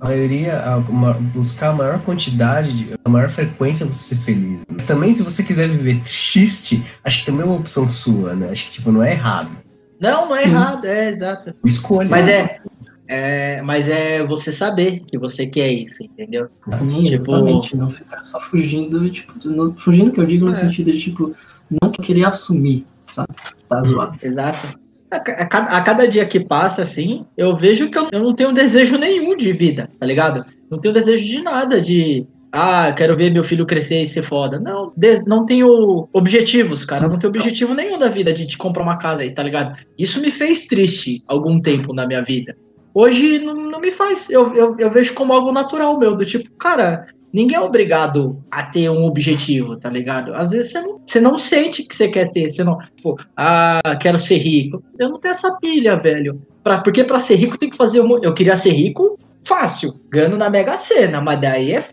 A maioria, a- uma- buscar a maior quantidade, de- a maior frequência pra você ser feliz. Mas também, se você quiser viver triste, acho que também é uma opção sua, né? Acho que, tipo, não é errado. Não, não é errado, é exato. Escolha. Mas é, é. Mas é você saber que você quer isso, entendeu? Sim, Tipo- exatamente, não ficar só fugindo, tipo, não- fugindo que eu digo no É. sentido de, tipo, não querer assumir, sabe? Tá zoado. Exato. A, ca- a cada, a cada dia que passa, assim, eu vejo que eu, eu não tenho desejo nenhum de vida, tá ligado? Não tenho desejo de nada, de. Ah, quero ver meu filho crescer e ser foda. Não, des- não tenho objetivos, cara. Não tenho objetivo nenhum da vida de, de comprar uma casa aí, tá ligado? Isso me fez triste algum tempo na minha vida. Hoje não, não me faz. Eu, eu, eu vejo como algo natural meu, do tipo, cara, ninguém é obrigado a ter um objetivo, tá ligado? Às vezes você não, você não sente que você quer ter, você não, tipo, ah, quero ser rico. Eu não tenho essa pilha, velho. Pra, porque pra ser rico tem que fazer um. Eu queria ser rico fácil, ganhando na Mega Sena, mas daí é.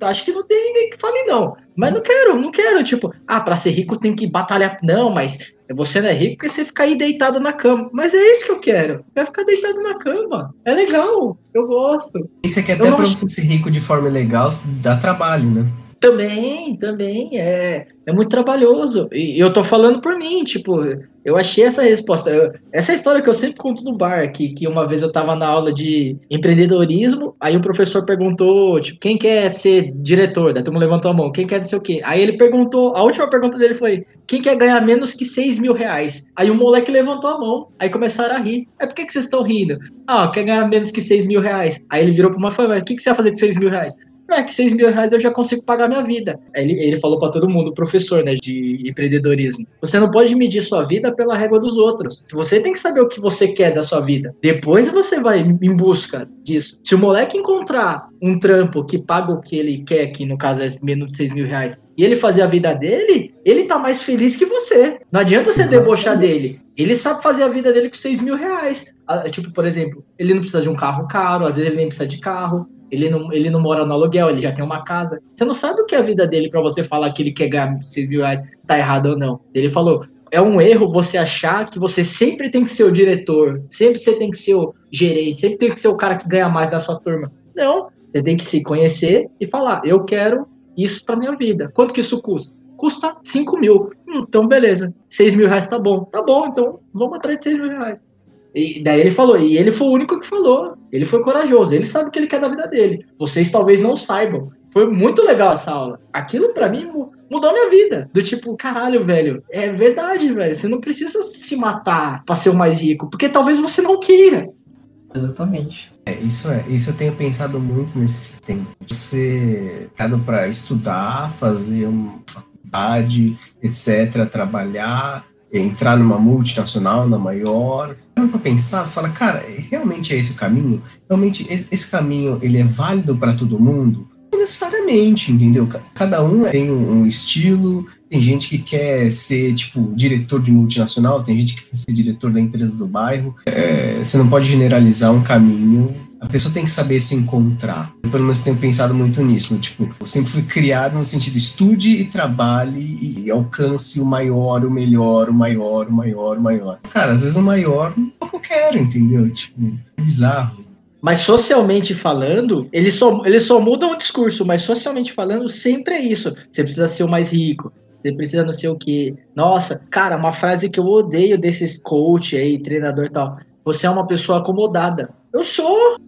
acho que não tem ninguém que fale não. Mas não quero, não quero, tipo, ah, pra ser rico tem que batalhar. Não, mas você não é rico porque você fica aí deitado na cama. Mas é isso que eu quero. Eu quero ficar deitado na cama. É legal. Eu gosto. Isso aqui Eu até acho- você ser rico de forma legal, dá trabalho, né? Também, também. É, é muito trabalhoso. E eu tô falando por mim, tipo, eu achei essa resposta. Eu- essa história que eu sempre conto no bar, que, que uma vez eu tava na aula de empreendedorismo, aí o professor perguntou, tipo, quem quer ser diretor? Daí todo mundo levantou a mão, quem quer não sei o quê. Aí ele perguntou, a última pergunta dele foi, quem quer ganhar menos que 6 mil reais? Aí o moleque levantou a mão, aí começaram a rir. Aí por que, vocês estão rindo? Ah, quer ganhar menos que 6 mil reais. Aí ele virou pra uma mas o que, que você vai fazer com 6 mil reais? É que 6 mil reais eu já consigo pagar minha vida. Ele, ele falou pra todo mundo, professor, né, de empreendedorismo. Você não pode medir sua vida pela régua dos outros. Você tem que saber o que você quer da sua vida. Depois você vai em busca disso. Se o moleque encontrar um trampo que paga o que ele quer, que no caso é menos de 6 mil reais, e ele fazer a vida dele, ele tá mais feliz que você. Não adianta você debochar dele. Ele sabe fazer a vida dele com 6 mil reais. Ah, Tipo, por exemplo, ele não precisa de um carro caro, às vezes ele nem precisa de carro. Ele não, ele não mora no aluguel, ele já tem uma casa. Você não sabe o que é a vida dele pra você falar que ele quer ganhar 6 mil reais, tá errado ou não. Ele falou, é um erro você achar que você sempre tem que ser o diretor, sempre você tem que ser o gerente, sempre tem que ser o cara que ganha mais da sua turma. Não, você tem que se conhecer e falar, eu quero isso pra minha vida. Quanto que isso custa? Custa 5 mil. Hum, então, beleza. 6 mil reais tá bom. Tá bom, então vamos atrás de 6 mil reais. E daí ele falou, e ele foi o único que falou. Ele foi corajoso, ele sabe o que ele quer da vida dele. Vocês talvez não saibam. Foi muito legal essa aula. Aquilo para mim mudou minha vida. Do tipo, caralho, velho, é verdade, velho. Você não precisa se matar pra ser o mais rico, porque talvez você não queira. Exatamente. É, isso é, isso eu tenho pensado muito nesses tempos. Você cada para estudar, fazer uma faculdade, etc, trabalhar, entrar numa multinacional, na maior. Para pensar, você fala, cara, realmente é esse o caminho? Realmente esse caminho ele é válido para todo mundo? Não necessariamente, entendeu? Cada um tem um estilo, tem gente que quer ser, tipo, diretor de multinacional, tem gente que quer ser diretor da empresa do bairro. É, você não pode generalizar um caminho a pessoa tem que saber se encontrar. Eu, pelo menos, tenho pensado muito nisso. Né? Tipo, eu sempre fui criado no sentido estude e trabalhe e alcance o maior, o melhor, o maior, o maior, o maior. Cara, às vezes o maior não é o que eu quero, entendeu? Tipo, é bizarro. Mas socialmente falando, eles só, eles só mudam o discurso, mas socialmente falando, sempre é isso. Você precisa ser o mais rico, você precisa não sei o quê. Nossa, cara, uma frase que eu odeio desses coach aí, treinador e tal. Você é uma pessoa acomodada. Eu sou.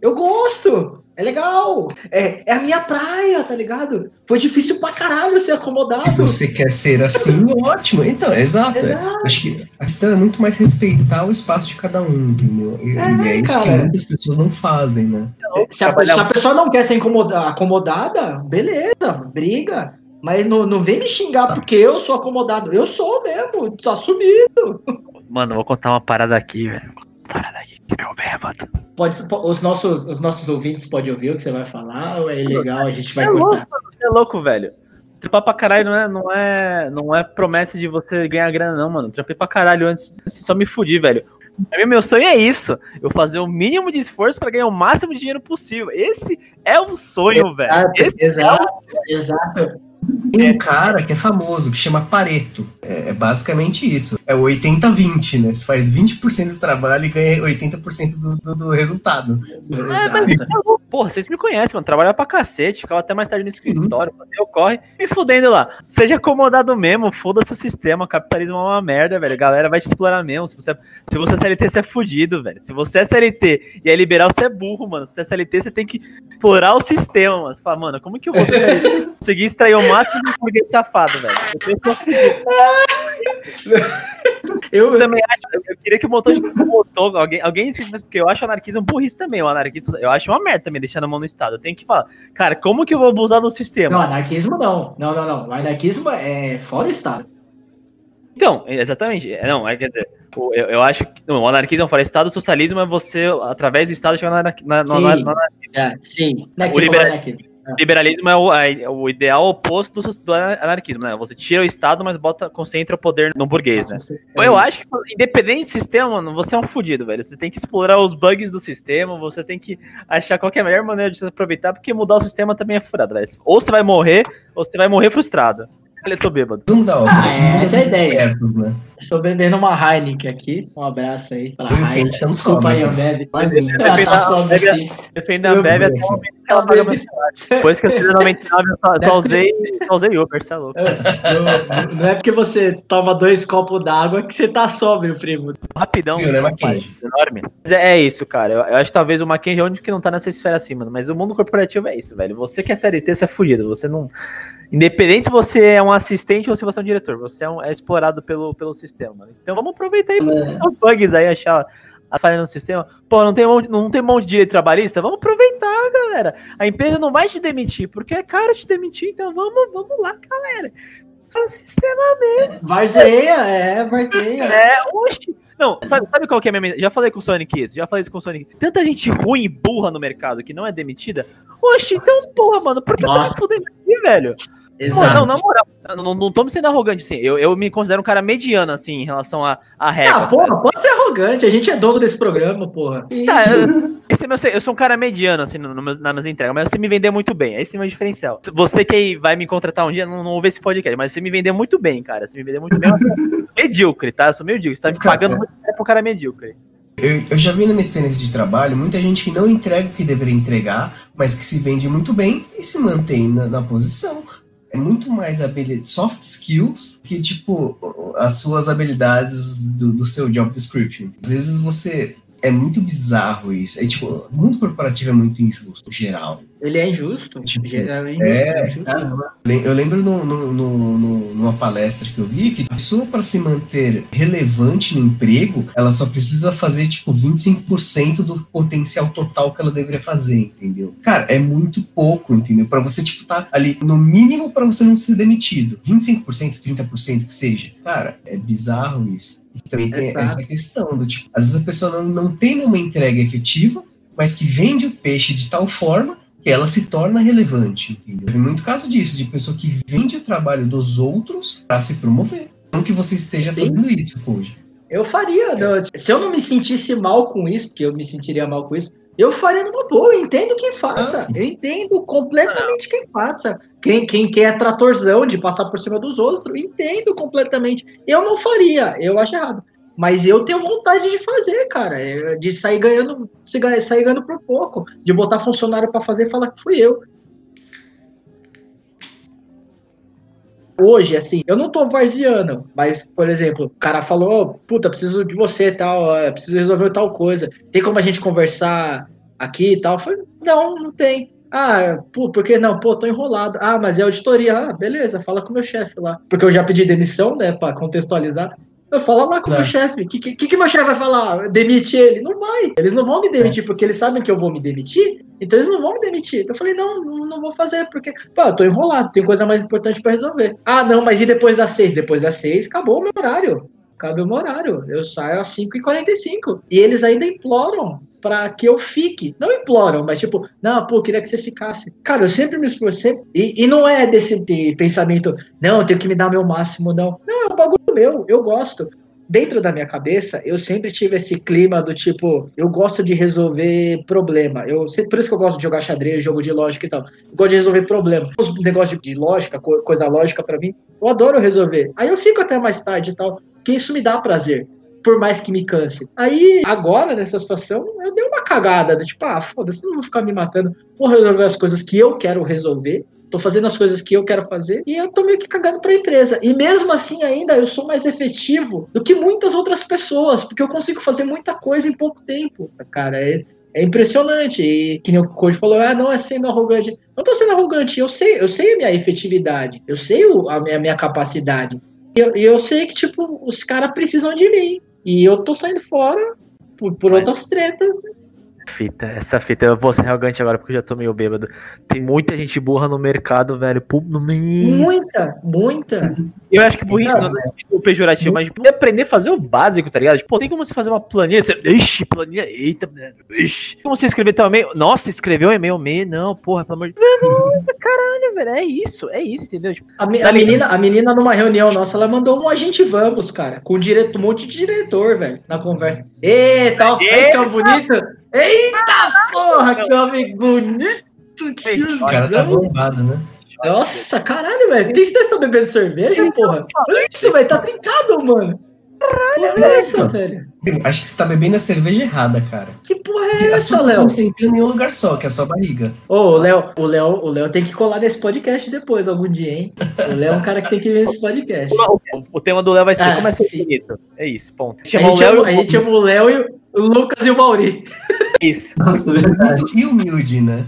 Eu gosto. É legal. É, é a minha praia, tá ligado? Foi difícil pra caralho ser acomodado. Se você quer ser assim, ótimo. Então, exato. exato. Acho que a questão é muito mais respeitar o espaço de cada um, entendeu? E é, e é isso cara. que muitas pessoas não fazem, né? Se a, se a pessoa não quer ser incomodada, acomodada, beleza, briga. Mas não, não vem me xingar porque eu sou acomodado. Eu sou mesmo, tô assumido. Mano, vou contar uma parada aqui, velho. Parada aqui, meu bêbado. Pode, os, nossos, os nossos ouvintes podem ouvir o que você vai falar ou é ilegal, a gente vai é cortar? Louco, você é louco, velho. Trampar pra caralho não é, não, é, não é promessa de você ganhar grana, não, mano. Trampei pra caralho antes, assim, só me fudi, velho. Meu sonho é isso. Eu fazer o mínimo de esforço para ganhar o máximo de dinheiro possível. Esse é o sonho, exato, velho. Esse exato, é o... exato. Tem um cara que é famoso, que chama Pareto. É, é basicamente isso. É o 80-20, né? Você faz 20% do trabalho e ganha 80% do, do, do resultado. É, mas, porra, vocês me conhecem, mano. Trabalhava pra cacete, ficava até mais tarde no escritório, eu corre, me fudendo lá. Seja acomodado mesmo, foda-se o sistema, o capitalismo é uma merda, velho. A galera vai te explorar mesmo. Se você, se você é CLT, você é fudido, velho. Se você é CLT e é liberal, você é burro, mano. Se você é CLT, você tem que explorar o sistema, mano. Você fala, mano, como que eu vou conseguir extrair o máximo de burguês safado, velho? Eu, eu também acho, eu queria que o motor de motor, alguém, alguém porque eu acho o anarquismo burrice também, o anarquismo, eu acho uma merda também deixando a mão no estado. Eu tenho que falar, cara, como que eu vou abusar do sistema? Não, anarquismo não. Não, não, não. O anarquismo é fora do estado. Então, exatamente. É, não, é, quer dizer, eu, eu acho que não, o anarquismo é fora Estado, o socialismo é você, através do Estado, chegar na, na, sim, na, na, na, é, sim. O, libera, Liberalismo é o, é o ideal oposto do, do, anarquismo, né? Você tira o Estado, mas bota, concentra o poder no burguês, né? É eu acho que, independente do sistema, mano, você é um fudido, velho. Você tem que explorar os bugs do sistema, você tem que achar qual é a melhor maneira de se aproveitar, porque mudar o sistema também é furado, velho. Ou você vai morrer, ou você vai morrer frustrado. Olha, eu tô bêbado. Não dá, ah, é, essa é a ideia. né? Estou bebendo uma Heineken aqui. Um abraço aí pra Heineken. Desculpa aí, Ambev. Ela tá sobe assim. Defenda a Ambev até o momento que ela paga meu Depois que eu fiz o 99, eu só, só, usei, só usei Uber, você é louco. Não, não é porque você toma dois copos d'água que você tá sóbrio, primo. Rapidão, Viu, né, enorme. É, é isso, cara. Eu, eu, acho que talvez o Mackenzie é o único que não tá nessa esfera acima, mas o mundo corporativo é isso, velho. Você que é CLT, você é fugido. Você não. Independente se você é um assistente ou se você é um diretor, você é, um, é explorado pelo, pelo sistema. Então vamos aproveitar aí é. os bugs aí, achar a falha no sistema. Pô, não tem, não tem monte de direito trabalhista? Vamos aproveitar, galera. A empresa não vai te demitir, porque é caro te demitir, então vamos, vamos lá, galera. Só sistema mesmo. Varzeia, é, varzeia. É, oxe. Não, sabe, sabe qual que é a minha. Já falei com o Sonic isso, já falei isso com o Sonic. Tanta gente ruim e burra no mercado que não é demitida. Oxe, então, porra, mano, por que Nossa. tá demitir, velho? Exato. Pô, não, na moral, não, não tô me sendo arrogante, assim. Eu, eu me considero um cara mediano, assim, em relação a, a regras. Ah, porra, pode ser arrogante. A gente é dono desse programa, porra. Tá, esse, meu- eu sou um cara mediano, assim, no, no nas minhas entregas, mas você me vender muito bem. Esse é o meu diferencial. Você que vai me contratar um dia, não, não ouve esse podcast, mas você me vender muito bem, cara. Você me vender muito bem. eu medíocre, tá? Eu sou medíocre. Você tá me pagando é. muito tempo pra um cara medíocre. Eu, eu já vi na minha experiência de trabalho muita gente que não entrega o que deveria entregar, mas que se vende muito bem e se mantém na, na posição. Muito mais habilidade, soft skills que, tipo, as suas habilidades do, do seu job description. Às vezes você. É muito bizarro isso. É tipo, o mundo corporativo é muito injusto, geral. Ele é injusto. Tipo, é injusto, é, injusto. Caramba. Le- Eu lembro no, no- no- no- numa palestra que eu vi que a pessoa, para se manter relevante no emprego, ela só precisa fazer, tipo, 25% do potencial total que ela deveria fazer, entendeu? Cara, é muito pouco, entendeu? Para você, tipo, tá ali no mínimo para você não ser demitido. 25%, 30% que seja. Cara, é bizarro isso. Também tem Exato. essa questão do tipo, às vezes a pessoa não, não tem uma entrega efetiva, mas que vende o peixe de tal forma que ela se torna relevante, entendeu? Tem muito caso disso, de pessoa que vende o trabalho dos outros para se promover. Não que você esteja Sim. fazendo isso hoje. Eu faria. não, se eu não me sentisse mal com isso, porque eu me sentiria mal com isso, eu faria numa boa. Eu entendo quem faça. Ah. Eu entendo completamente quem faça. Quem, quem, quem é tratorzão de passar por cima dos outros, entendo completamente. Eu não faria, eu acho errado. Mas eu tenho vontade de fazer, cara. é, De sair ganhando, sair ganhando por pouco. De botar funcionário pra fazer e falar que fui eu. Hoje, assim, eu não tô varziano, mas, por exemplo, o cara falou, puta, preciso de você tal, é, preciso resolver tal coisa. Tem como a gente conversar aqui e tal? Eu falei, não, não tem. Ah, pô, por que não? Pô, tô enrolado. Ah, mas é auditoria. Ah, beleza, fala com o meu chefe lá. Porque eu já pedi demissão, né, pra contextualizar. Eu falo lá com o meu chefe. O que, que, que meu chefe vai falar? Demite ele? Não vai. Eles não vão me demitir porque eles sabem que eu vou me demitir. Então eles não vão me demitir. Eu falei, não, não, não vou fazer, porque, pô, eu tô enrolado, tem coisa mais importante pra resolver. Ah, não, mas e depois das seis? Depois das seis, acabou o meu horário. Acabou o meu horário. Eu saio às 5h45. E eles ainda imploram pra que eu fique. Não imploram, mas tipo, não, pô, queria que você ficasse. Cara, eu sempre me esforcei. E, e não é desse de pensamento, não, eu tenho que me dar meu máximo, não. Não, é um bagulho meu, eu gosto dentro da minha cabeça, eu sempre tive esse clima do tipo, eu gosto de resolver problema. Eu, por isso que eu gosto de jogar xadrez, jogo de lógica e tal. Eu gosto de resolver problema. Os negócios de lógica, co- coisa lógica pra mim, eu adoro resolver. Aí eu fico até mais tarde e tal, que isso me dá prazer. Por mais que me canse. Aí, agora, nessa situação, eu dei uma cagada. Do tipo, ah, foda-se, não vou ficar me matando. Vou resolver as coisas que eu quero resolver. Tô fazendo as coisas que eu quero fazer e eu tô meio que cagando pra empresa. E mesmo assim, ainda eu sou mais efetivo do que muitas outras pessoas, porque eu consigo fazer muita coisa em pouco tempo. Cara, é, é impressionante. E que nem o Coach falou, ah, não é sendo arrogante. Não tô sendo arrogante, eu sei, eu sei a minha efetividade, eu sei o- a, minha, a minha capacidade. E eu, eu sei que, tipo, os caras precisam de mim. E eu tô saindo fora por, por outras tretas. Fita, essa fita, eu vou ser arrogante agora porque eu já tô meio bêbado. Tem muita gente burra no mercado, velho. Pô, no meio. Muita, muita. Eu acho que burrice não é o pejorativo, mas tipo, aprender a fazer o básico, tá ligado? Tipo, pô, tem como você fazer uma planilha? Você, ixi, planilha, eita, mano, ixi. Tem como você escrever teu e-mail? Nossa, escreveu um e-mail meio, não, porra, pelo amor de Deus. Nossa, caralho, velho, é isso, é isso, entendeu? Tipo, A, me- Tá a menina, a menina, numa reunião nossa, ela mandou um agente vamos, cara, com direto, um monte de diretor, velho, na conversa. Eita, ó, aí que é bonito. Eita, porra, que homem bonito, O cara tá bombado, né? Nossa, caralho, velho. Tem que tá bebendo cerveja, porra? Olha isso, velho, tá trincado, mano. Porra é essa, velho? Acho que você tá bebendo a cerveja errada, cara. Que porra é a essa, Léo? concentrando em um lugar só, que é a sua barriga. Ô, o Léo, o Léo, o Léo tem que colar nesse podcast depois, algum dia, hein? O Léo é um cara que tem que ver esse podcast. o, o tema do Léo vai ser Ah, como é ser bonito. É isso, ponto. A o gente, chama, a gente chama o Léo e o Lucas e o Mauri. é isso. Nossa, é verdade. E humilde, né?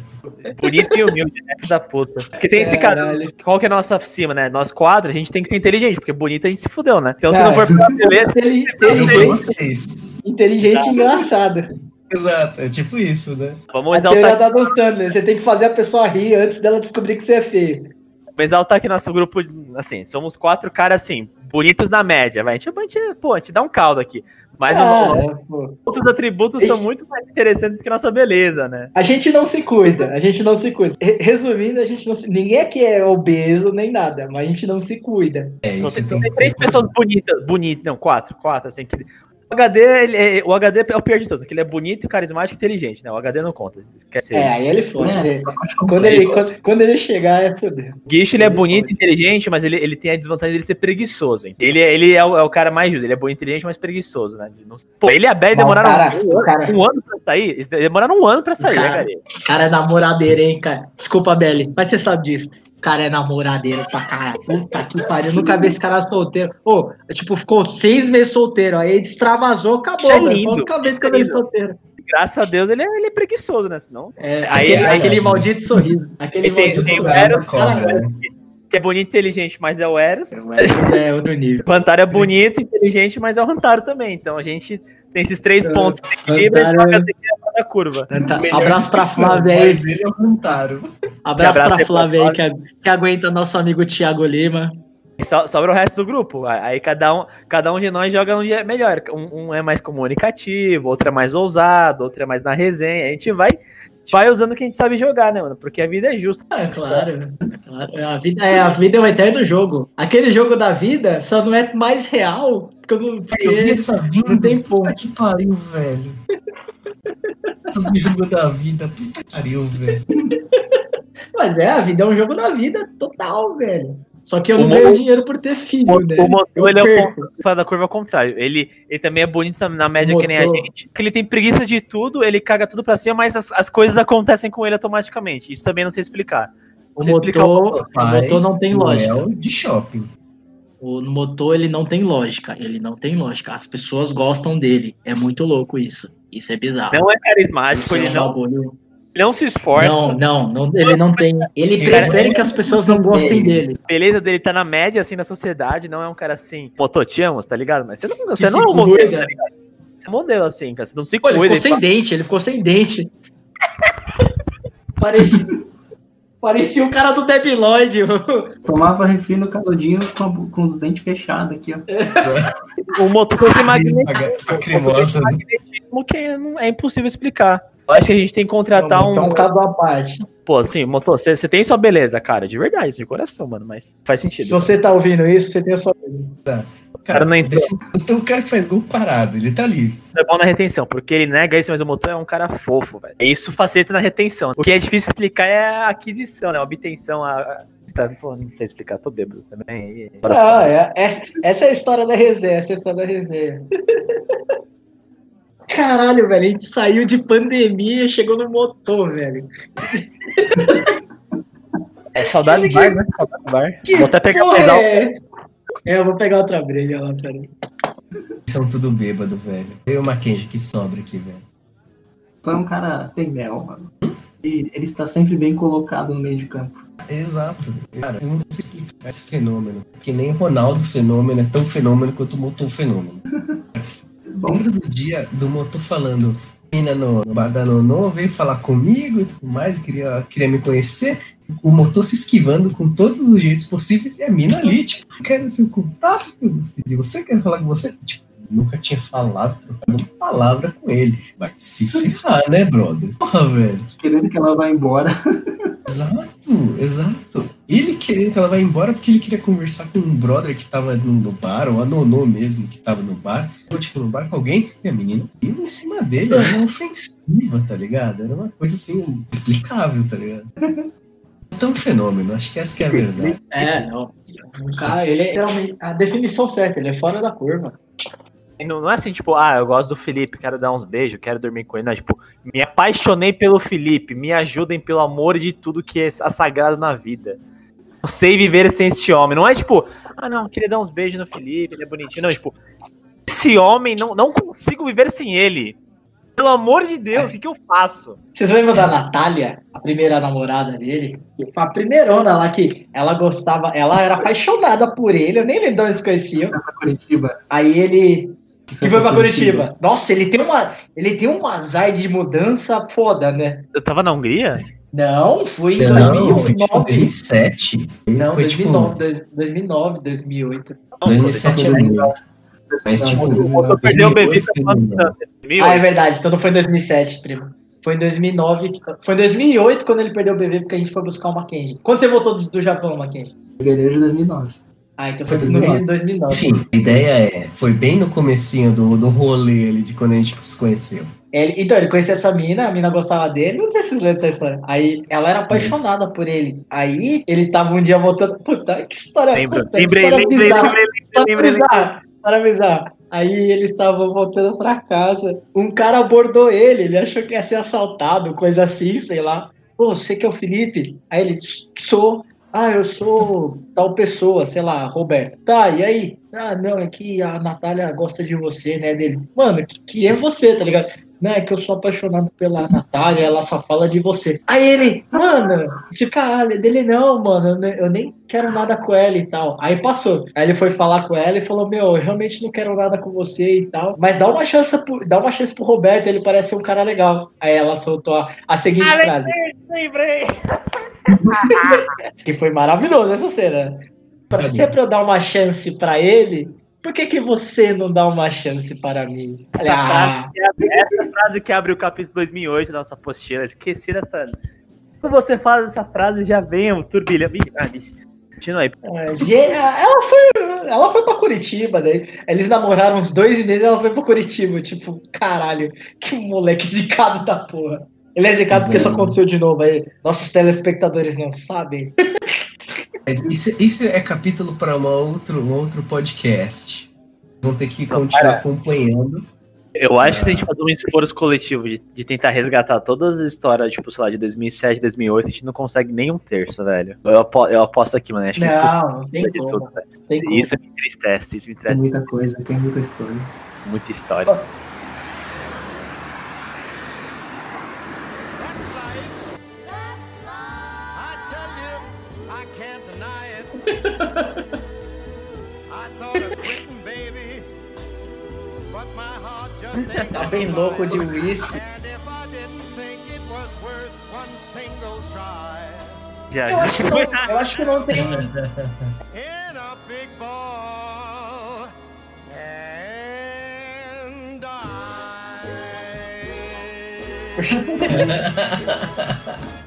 Bonito e humilde, né? Da puta. Porque tem esse cara. Caralho. Qual que é a nossa cima, né? Nós quatro, a gente tem que ser inteligente, porque bonito a gente se fudeu, né? Então se Ah, não for pra beleza, Inteligente, vocês. inteligente e engraçado. Exato, é tipo isso, né? vamos A teoria exaltar, da Dan Sandler. Você tem que fazer a pessoa rir antes dela descobrir que você é feio. Vamos exaltar aqui nosso grupo, assim, somos quatro caras, assim, bonitos na média, vai. A gente, a gente, pô, a gente dá um caldo aqui. Mas Ah, o- é, outros atributos são muito mais interessantes do que nossa beleza, né? A gente não se cuida, a gente não se cuida. Re- Resumindo, a gente não se... Ninguém aqui é obeso nem nada, mas a gente não se cuida. É Então, isso. tem, tem tem que- três pessoas bonitas, bonitas, não, quatro, quatro, assim, que O HD, ele é, o HD é o pior de todos, que ele é bonito, carismático e inteligente, né? O HD não conta, esquece É, ele. aí ele fode. É, né? Quando ele, quando, quando ele chegar, é foder. O Guiche, ele é bonito, fode. inteligente, mas ele, ele tem a desvantagem dele ser preguiçoso, hein? Ele, é- ele é, o, é o cara mais justo, ele é bom, inteligente, mas preguiçoso, né? Não- Pô, ele e a demoraram cara- um, cara- um ano pra sair, eles demoraram um ano pra sair, né, cara- cara? O cara é namoradeiro, hein, cara. Desculpa, Belly, mas você sabe disso. O cara é namoradeiro pra caralho. Puta que pariu. Nunca vi esse cara solteiro. Ô, tipo, ficou seis meses solteiro. Aí ele extravasou, acabou, É velho. lindo, Foi a única vez que eu é vi ele lindo. solteiro. Graças a Deus ele é, ele é preguiçoso, né? Senão. É, Aí- aquele, aí- aquele maldito sorriso. Aquele Ele tem- maldito tem sorriso. Eros, cobra, cara, né? Que é bonito e inteligente, mas é o Eros. O Eros é outro nível. O Hantaro é bonito, inteligente, mas é o Hantaro também. Então a gente tem esses três É, pontos que equilibra e joga da curva. Tá, Melhor abraço pra Flávia aí. Abraço abraço pra Flávia aí, que, que aguenta nosso amigo Thiago Lima. E so- sobra o resto do grupo. Aí cada um, cada um de nós joga um dia melhor. Um, um é mais comunicativo, outro é mais ousado, outro é mais na resenha. A gente vai, vai usando o que a gente sabe jogar, né, mano? Porque a vida é justa. Ah, claro, claro. A vida, é, a vida é um eterno jogo. Aquele jogo da vida só não é mais real. Porque, eu não- porque Eu vi essa vinda. não tem Puta ponto. que pariu, velho. Esse jogo da vida, puta que pariu, velho. Mas é, a vida é um jogo da vida total, velho. Só que eu O não Mo- ganho dinheiro por ter filho, O, né? o motor, ele é o perco. ponto fora da curva ao contrário. Ele, ele também é bonito na, na média que nem a Motor. gente. Que ele tem preguiça de tudo, ele caga tudo pra cima, mas as, as coisas acontecem com ele automaticamente. Isso também não sei explicar. O motor, o Pai, motor não tem lógica. Noel de shopping. O motor ele não tem lógica. Ele não tem lógica. As pessoas gostam dele. É muito louco isso. Isso é bizarro. Não é carismático, Isso é ele um não, bagulho. Ele não se esforça. Não, não, não, ele não tem. Ele Ele prefere é- que as pessoas não gostem dele. A beleza dele tá na média, assim, da sociedade, não é um cara assim, amo, tá ligado? Mas você não, você Que não é um modelo, tá ligado? Você é um modelo, assim, cara. Você não se Pô, ele cuida. ficou sem dente, ele ficou sem dente. Parecia, parecia o cara do Debi Lloyd. Tomava refri no canudinho com, a- com os dentes fechados aqui, ó. O motor tem esse magnetismo, né? magnetismo que não- é impossível explicar. Eu acho que a gente tem que contratar um. Então, um caso à parte. Pô, assim, motor, você tem sua beleza, cara, de verdade, de coração, mano, mas faz sentido. Se você tá ouvindo isso, você tem a sua. cara não entrou. Então o cara que faz gol parado, ele tá ali. é bom na retenção, porque ele nega isso, mas o motor é um cara fofo, velho. E Isso facilita na retenção. O que é difícil explicar é a aquisição, né? A obtenção, a. Tá, pô, não sei explicar, tô bêbado também. Não, é, essa, essa é a história da resenha, essa é a história da resenha. Caralho, velho, a gente saiu de pandemia e chegou no motor, velho. É saudade do bar, né? Saudade do bar. Que Vou até pegar mais alto. é? É, eu vou pegar outra breja lá, peraí. São tudo bêbado, velho. Eu e o Mackenzie que sobra aqui, velho. Tu é um cara mel, mano. E ele está sempre bem colocado no meio de campo. Exato. Cara, eu não sei explicar esse fenômeno. Que nem Ronaldo fenômeno é tão fenômeno quanto o Motor fenômeno. Lembro do dia do Motor falando, mina no, no bar da Nonô veio falar comigo e tudo mais, queria, queria me conhecer. O Motor se esquivando com todos os jeitos possíveis e a mina ali, tipo, quero seu contato, eu gostei de você, quero falar com você. Tipo, nunca tinha falado, trocado uma palavra com ele. Vai se ferrar, né, brother? Porra, velho. querendo que ela vá embora. Exato, exato. Ele querendo que ela vá embora porque ele queria conversar com um brother que tava no, bar, ou a Nonô mesmo que tava no bar, ou tipo no bar com alguém, e a menina ia em cima dele, era uma ofensiva, tá ligado? Era uma coisa assim, explicável, tá ligado? Então, um fenômeno, acho que essa que é a verdade. É, não. O cara, ele é realmente a definição certa, ele é fora da curva. Não, não é assim, tipo, ah, eu gosto do Felipe, quero dar uns beijos, quero dormir com ele. Não, é tipo, me apaixonei pelo Felipe, me ajudem pelo amor de tudo que é sagrado na vida. Não sei viver sem este homem. Não é tipo, ah, não, queria dar uns beijos no Felipe, ele é bonitinho. Não, é tipo, esse homem, não, não consigo viver sem ele. Pelo amor de Deus, o que, que eu faço? Vocês lembram da Natália, a primeira namorada dele? Que foi a primeirona lá que ela gostava, ela era apaixonada por ele, eu nem lembro de onde eles se conheciam. Aí ele. Que foi pra Curitiba. Nossa, ele tem uma. Ele tem um azar de mudança foda, né? Eu tava na Hungria? Não, foi em Não, foi tipo 2009. 2007. Não, foi 2009, dois- 2009, 2008. Não, 2007 eu- ainda. Mas tipo, perdeu o bebê 2008 pra ainda. quanto? Ah, é verdade, então não foi em 2007, primo. Foi em 2009, que- foi em 2008 quando ele perdeu o bebê porque a gente foi buscar o Mackenzie. Quando você voltou do, do Japão, Mackenzie? Fevereiro de 2009. Ah, então foi no Rio em 2009. Enfim, a ideia é, foi bem no comecinho do, do rolê ali, de quando a gente se conheceu. Ele, então, ele conhecia essa mina, a mina gostava dele, não sei se vocês lembram dessa história. Aí ela era apaixonada por ele. Aí ele tava um dia voltando. Puta, que história. Lembra, puta, lembrei, história lembrei, bizarra. lembrei, lembrei, lembrei. bizarra. Bizarra. Aí eles estavam voltando pra casa. Um cara abordou ele, ele achou que ia ser assaltado, coisa assim, sei lá. Pô, você que é o Felipe? Aí ele, sou. Ah, eu sou tal pessoa, sei lá, Roberto. Tá, e aí? Ah, não, é que a Natália gosta de você, né? Dele. Mano, que, que é você, tá ligado? Não, é que eu sou apaixonado pela Natália, ela só fala de você. Aí ele, mano, esse caralho, dele não, mano, eu ne- eu nem quero nada com ela e tal. Aí passou. Aí ele foi falar com ela e falou: Meu, eu realmente não quero nada com você e tal. Mas dá uma chance pro, dá uma chance pro Roberto, ele parece ser um cara legal. Aí ela soltou a, a seguinte frase. Lembrei. Que foi maravilhoso essa cena. Pra, se é pra eu dar uma chance pra ele, por que, que você não dá uma chance para mim? Essa, Ah, frase que abre, essa frase que abre o capítulo 2008 da nossa apostila. Esqueci dessa. Quando você faz essa frase, já vem um turbilhão. Ah, bicho. Continua aí. É, ela foi, ela foi pra Curitiba, daí eles namoraram uns dois meses, ela foi pra Curitiba, tipo, caralho, que moleque zicado da porra. Ele é zicado porque isso aconteceu de novo aí. Nossos telespectadores não sabem. Mas isso, isso é capítulo para um outro, um outro podcast. Vão ter que continuar acompanhando. Eu acho que se a gente fazer um esforço coletivo de, de tentar resgatar todas as histórias, tipo, sei lá, de 2007, 2008, a gente não consegue nem um terço, velho. Eu, apo- eu aposto aqui, mano. Acho que é Não, impossível não tem como. tudo, velho. Tem como. Isso me entristece, isso me Tem entristece. muita coisa, tem muita história. Muita história. I Tá bem louco de uísque. Try Já, Eu acho que não, eu acho que não tem.